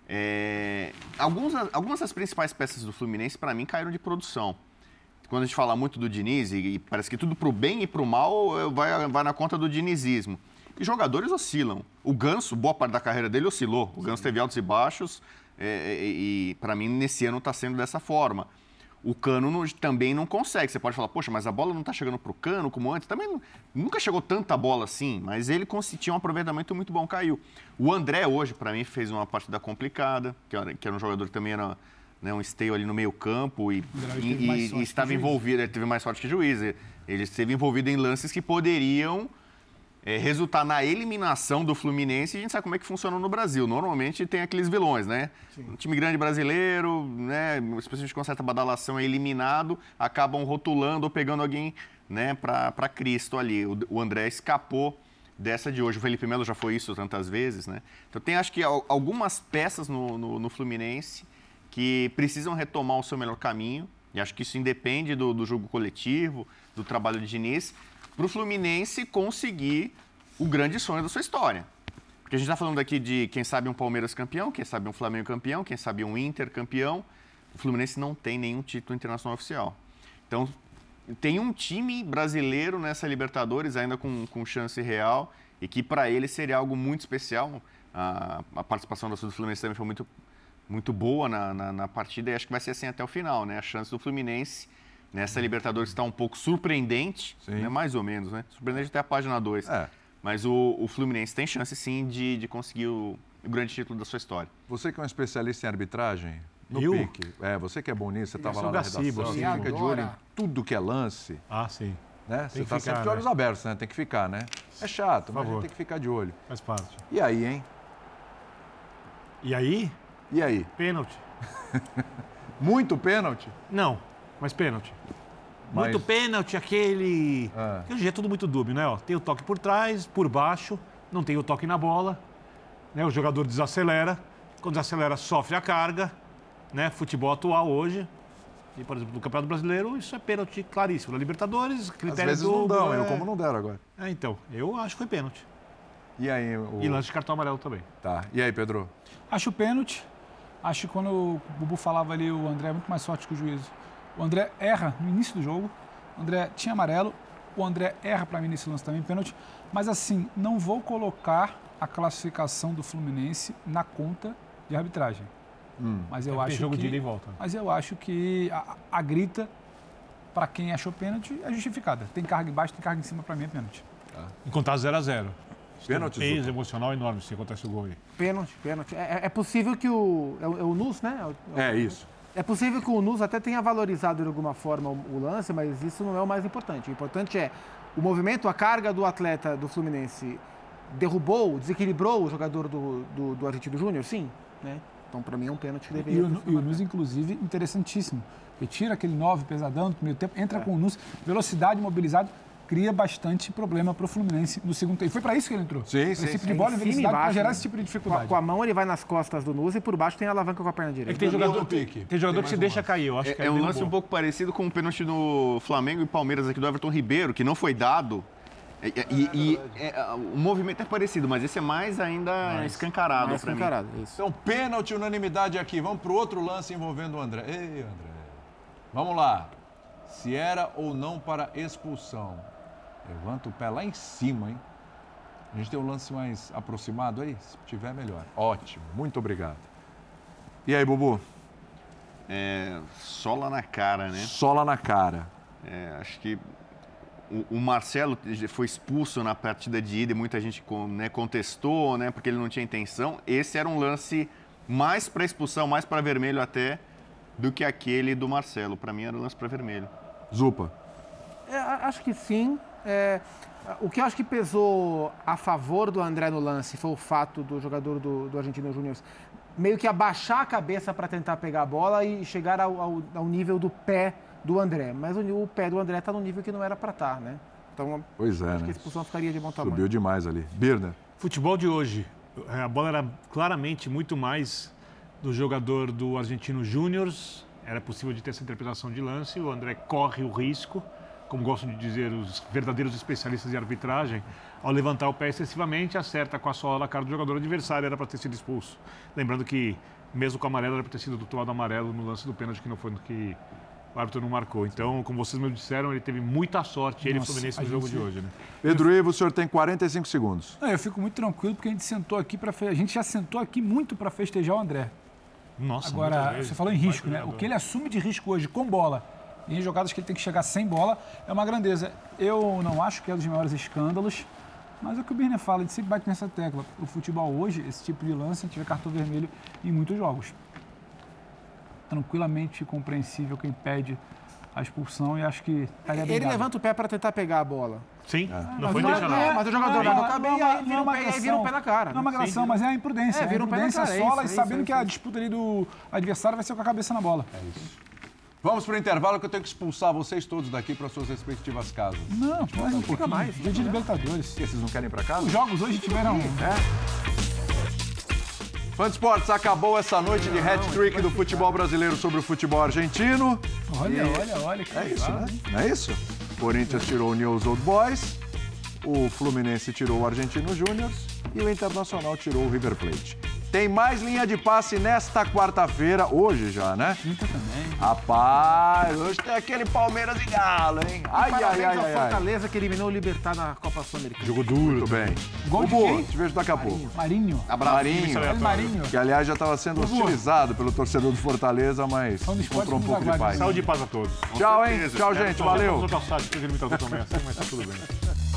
É, alguns, algumas das principais peças do Fluminense, para mim, caíram de produção. Quando a gente fala muito do Diniz, e, parece que tudo pro bem e pro mal vai, vai na conta do dinizismo. E jogadores oscilam. O Ganso, boa parte da carreira dele oscilou. O Ganso teve altos e baixos, é, e, e para mim, nesse ano está sendo dessa forma. O Cano não, também não consegue. Você pode falar, poxa, mas a bola não está chegando para o Cano como antes. Também nunca chegou tanta bola assim, mas ele tinha um aproveitamento muito bom, caiu. O André hoje, para mim, fez uma partida complicada, que era, que era um jogador que também era né, um esteio ali no meio campo e, e, e, e estava envolvido, ele teve mais sorte que juiz. Ele esteve envolvido em lances que poderiam é, resultar na eliminação do Fluminense, a gente sabe como é que funciona no Brasil. Normalmente tem aqueles vilões, né? Sim. Um time grande brasileiro, né, especialmente com certa badalação, é eliminado, acabam rotulando ou pegando alguém né, para Cristo ali. O, o André escapou dessa de hoje. O Felipe Melo já foi isso tantas vezes, né? Então tem acho que algumas peças no, no, no Fluminense que precisam retomar o seu melhor caminho. E acho que isso independe do, do jogo coletivo, do trabalho de Diniz, para o Fluminense conseguir o grande sonho da sua história. Porque a gente está falando aqui de, quem sabe, um Palmeiras campeão, quem sabe um Flamengo campeão, quem sabe um Inter campeão. O Fluminense não tem nenhum título internacional oficial. Então, tem um time brasileiro nessa Libertadores ainda com, com chance real e que para ele seria algo muito especial. A, a participação do Fluminense também foi muito, muito boa na, na, na, partida e acho que vai ser assim até o final. Né? A chance do Fluminense Nessa Libertadores está um pouco surpreendente, né? mais ou menos, né? Surpreendente até a página 2. É. Mas o, o, Fluminense tem chance, sim, de, de conseguir o, o, grande título da sua história. Você que é um especialista em arbitragem, no Eu? pique. É, você que é bom nisso, você estava lá na redação, você fica de olho em tudo que é lance. Ah, sim. Né? Você está sempre de olhos né? abertos, né? Tem que ficar, né? É chato, mas a gente tem que ficar de olho. Faz parte. E aí, hein? E aí? E aí? Pênalti. Muito pênalti? Não. Mas pênalti. Mas... Muito pênalti, aquele. É. Hoje é tudo muito dúbio, né? Ó, tem o toque por trás, por baixo, não tem o toque na bola. Né? O jogador desacelera. Quando desacelera, sofre a carga. Né? Futebol atual hoje. E, por exemplo, no Campeonato Brasileiro, isso é pênalti claríssimo. Na Libertadores, critério Às vezes não dão, é... eu como não deram agora. É, então, eu acho que foi pênalti. E aí? O... E lance de cartão amarelo também. Tá. E aí, Pedro? Acho pênalti. Acho que quando o Bubu falava ali, o André é muito mais forte que o juiz. O André erra no início do jogo. O André tinha amarelo. O André erra para mim nesse lance também, pênalti. Mas assim, não vou colocar a classificação do Fluminense na conta de arbitragem. Hum. Mas eu acho jogo que, de ida e volta. Mas eu acho que a, a grita para quem achou pênalti é justificada. Tem carga embaixo, tem carga em cima, para mim é pênalti. Ah. E contar 0 a 0 Pênalti. Peso emocional enorme se acontece o gol aí. Pênalti, pênalti. É, é possível que o. É o, é o Nus, né? É, o, é isso. É possível que o NUS até tenha valorizado de alguma forma o lance, mas isso não é o mais importante. O importante é o movimento, a carga do atleta do Fluminense derrubou, desequilibrou o jogador do, do, do Argentino Júnior? Sim. Né? Então, para mim, é um pênalti que deveria E o, e o Nus, inclusive, interessantíssimo. Ele tira aquele 9 pesadão no primeiro tempo, entra é. com o Nus, velocidade, mobilizado cria bastante problema para o Fluminense no segundo tempo. E foi para isso que ele entrou. Sim, sim. Esse tipo de bola em velocidade para gerar esse tipo de dificuldade. Com a, mão ele vai nas costas do Nus e por baixo tem a alavanca com a perna direita. É que tem jogador, tem, tem jogador tem que se um deixa lance. cair, eu acho é, que é, é um lance bom. um pouco parecido com o pênalti do Flamengo e Palmeiras aqui do Everton Ribeiro, que não foi dado. E, e, e é, o movimento é parecido, mas esse é mais ainda mais, escancarado para mim. Isso. Então, pênalti, unanimidade aqui. Vamos para o outro lance envolvendo o André. Ei, André. Vamos lá. Se era ou não para expulsão. Levanta o pé lá em cima, hein? A gente tem um lance mais aproximado aí? Se tiver, melhor. Ótimo, muito obrigado. E aí, Bubu? É, sola na cara, né? Sola na cara. É, acho que o, o, Marcelo foi expulso na partida de ida e muita gente né, contestou, né? Porque ele não tinha intenção. Esse era um lance mais para expulsão, mais para vermelho até, do que aquele do Marcelo. Para mim era um lance para vermelho. Zupa. É, acho que sim. É, o que eu acho que pesou a favor do André no lance foi o fato do jogador do, do Argentino Júnior meio que abaixar a cabeça para tentar pegar a bola e chegar ao, ao, ao, nível do pé do André. Mas o, o pé do André está no nível que não era para estar, tá, né? Então, pois é, acho né? que a expulsão ficaria de bom tamanho. Subiu demais ali. Birner. Futebol de hoje. É, a bola era claramente muito mais do jogador do Argentino Júnior. Era possível de ter essa interpretação de lance. O André corre o risco como gostam de dizer os verdadeiros especialistas em arbitragem, ao levantar o pé excessivamente, acerta com a sola na cara do jogador adversário, era para ter sido expulso. Lembrando que mesmo com o amarelo, era para ter sido tomado amarelo no lance do pênalti que não foi que o árbitro não marcou. Então, como vocês me disseram, ele teve muita sorte, ele o Fluminense no jogo gente... de hoje, né? Pedro Ivo, o senhor tem 45 segundos. Não, eu fico muito tranquilo porque a gente sentou aqui para fe... a gente já sentou aqui muito para festejar o André. Nossa, Agora, você falou em risco, né? O que ele assume de risco hoje com bola em jogadas que ele tem que chegar sem bola é uma grandeza. Eu não acho que é um dos maiores escândalos, mas é o que o Birner fala, ele sempre bate nessa tecla. O futebol hoje, esse tipo de lance, a gente vê cartão vermelho em muitos jogos. Tranquilamente compreensível quem pede a expulsão e acho que Ele levanta o pé para tentar pegar a bola. Sim, Ah, não foi mas deixar não é- nada. mas o jogador vai no cabelo e aí vira um pé- aí vira um pé na cara, Não é uma né? agressão, Sim. mas é a imprudência. É, É, vira a um pé na imprudência cara, é sola isso, e é sabendo isso, que é a disputa ali do adversário vai ser com a cabeça na bola. É isso. Vamos pro intervalo que eu tenho que expulsar vocês todos daqui para suas respectivas casas. Não, mas não fica mais. Dia de Libertadores. Vocês não querem ir para casa? Os jogos hoje tiveram. Fã de Esportes, acabou essa noite de hat-trick do futebol brasileiro sobre o futebol argentino. Olha, E- olha, olha. que É isso, né? Não é isso? Corinthians tirou o News Old Boys, o Fluminense tirou o Argentino Júnior e o Internacional tirou o River Plate. Tem mais linha de passe nesta quarta-feira, hoje já, né? Quinta também. Rapaz, hoje tem aquele Palmeiras e Galo, hein? Ai, ai, ai, ao ai, ai. Fortaleza que eliminou o Libertar na Copa Sul-Americana. Jogo duro. Muito bem. Gol de quem? te vejo daqui a pouco. Marinho. Marinho, El Marinho. que aliás já estava sendo hostilizado pelo torcedor do Fortaleza, mas encontrou um pouco de paz. Saúde e paz a todos. Tchau, hein? Tchau, gente. Valeu. Vamos ele me tratou também assim, mas tá tudo bem.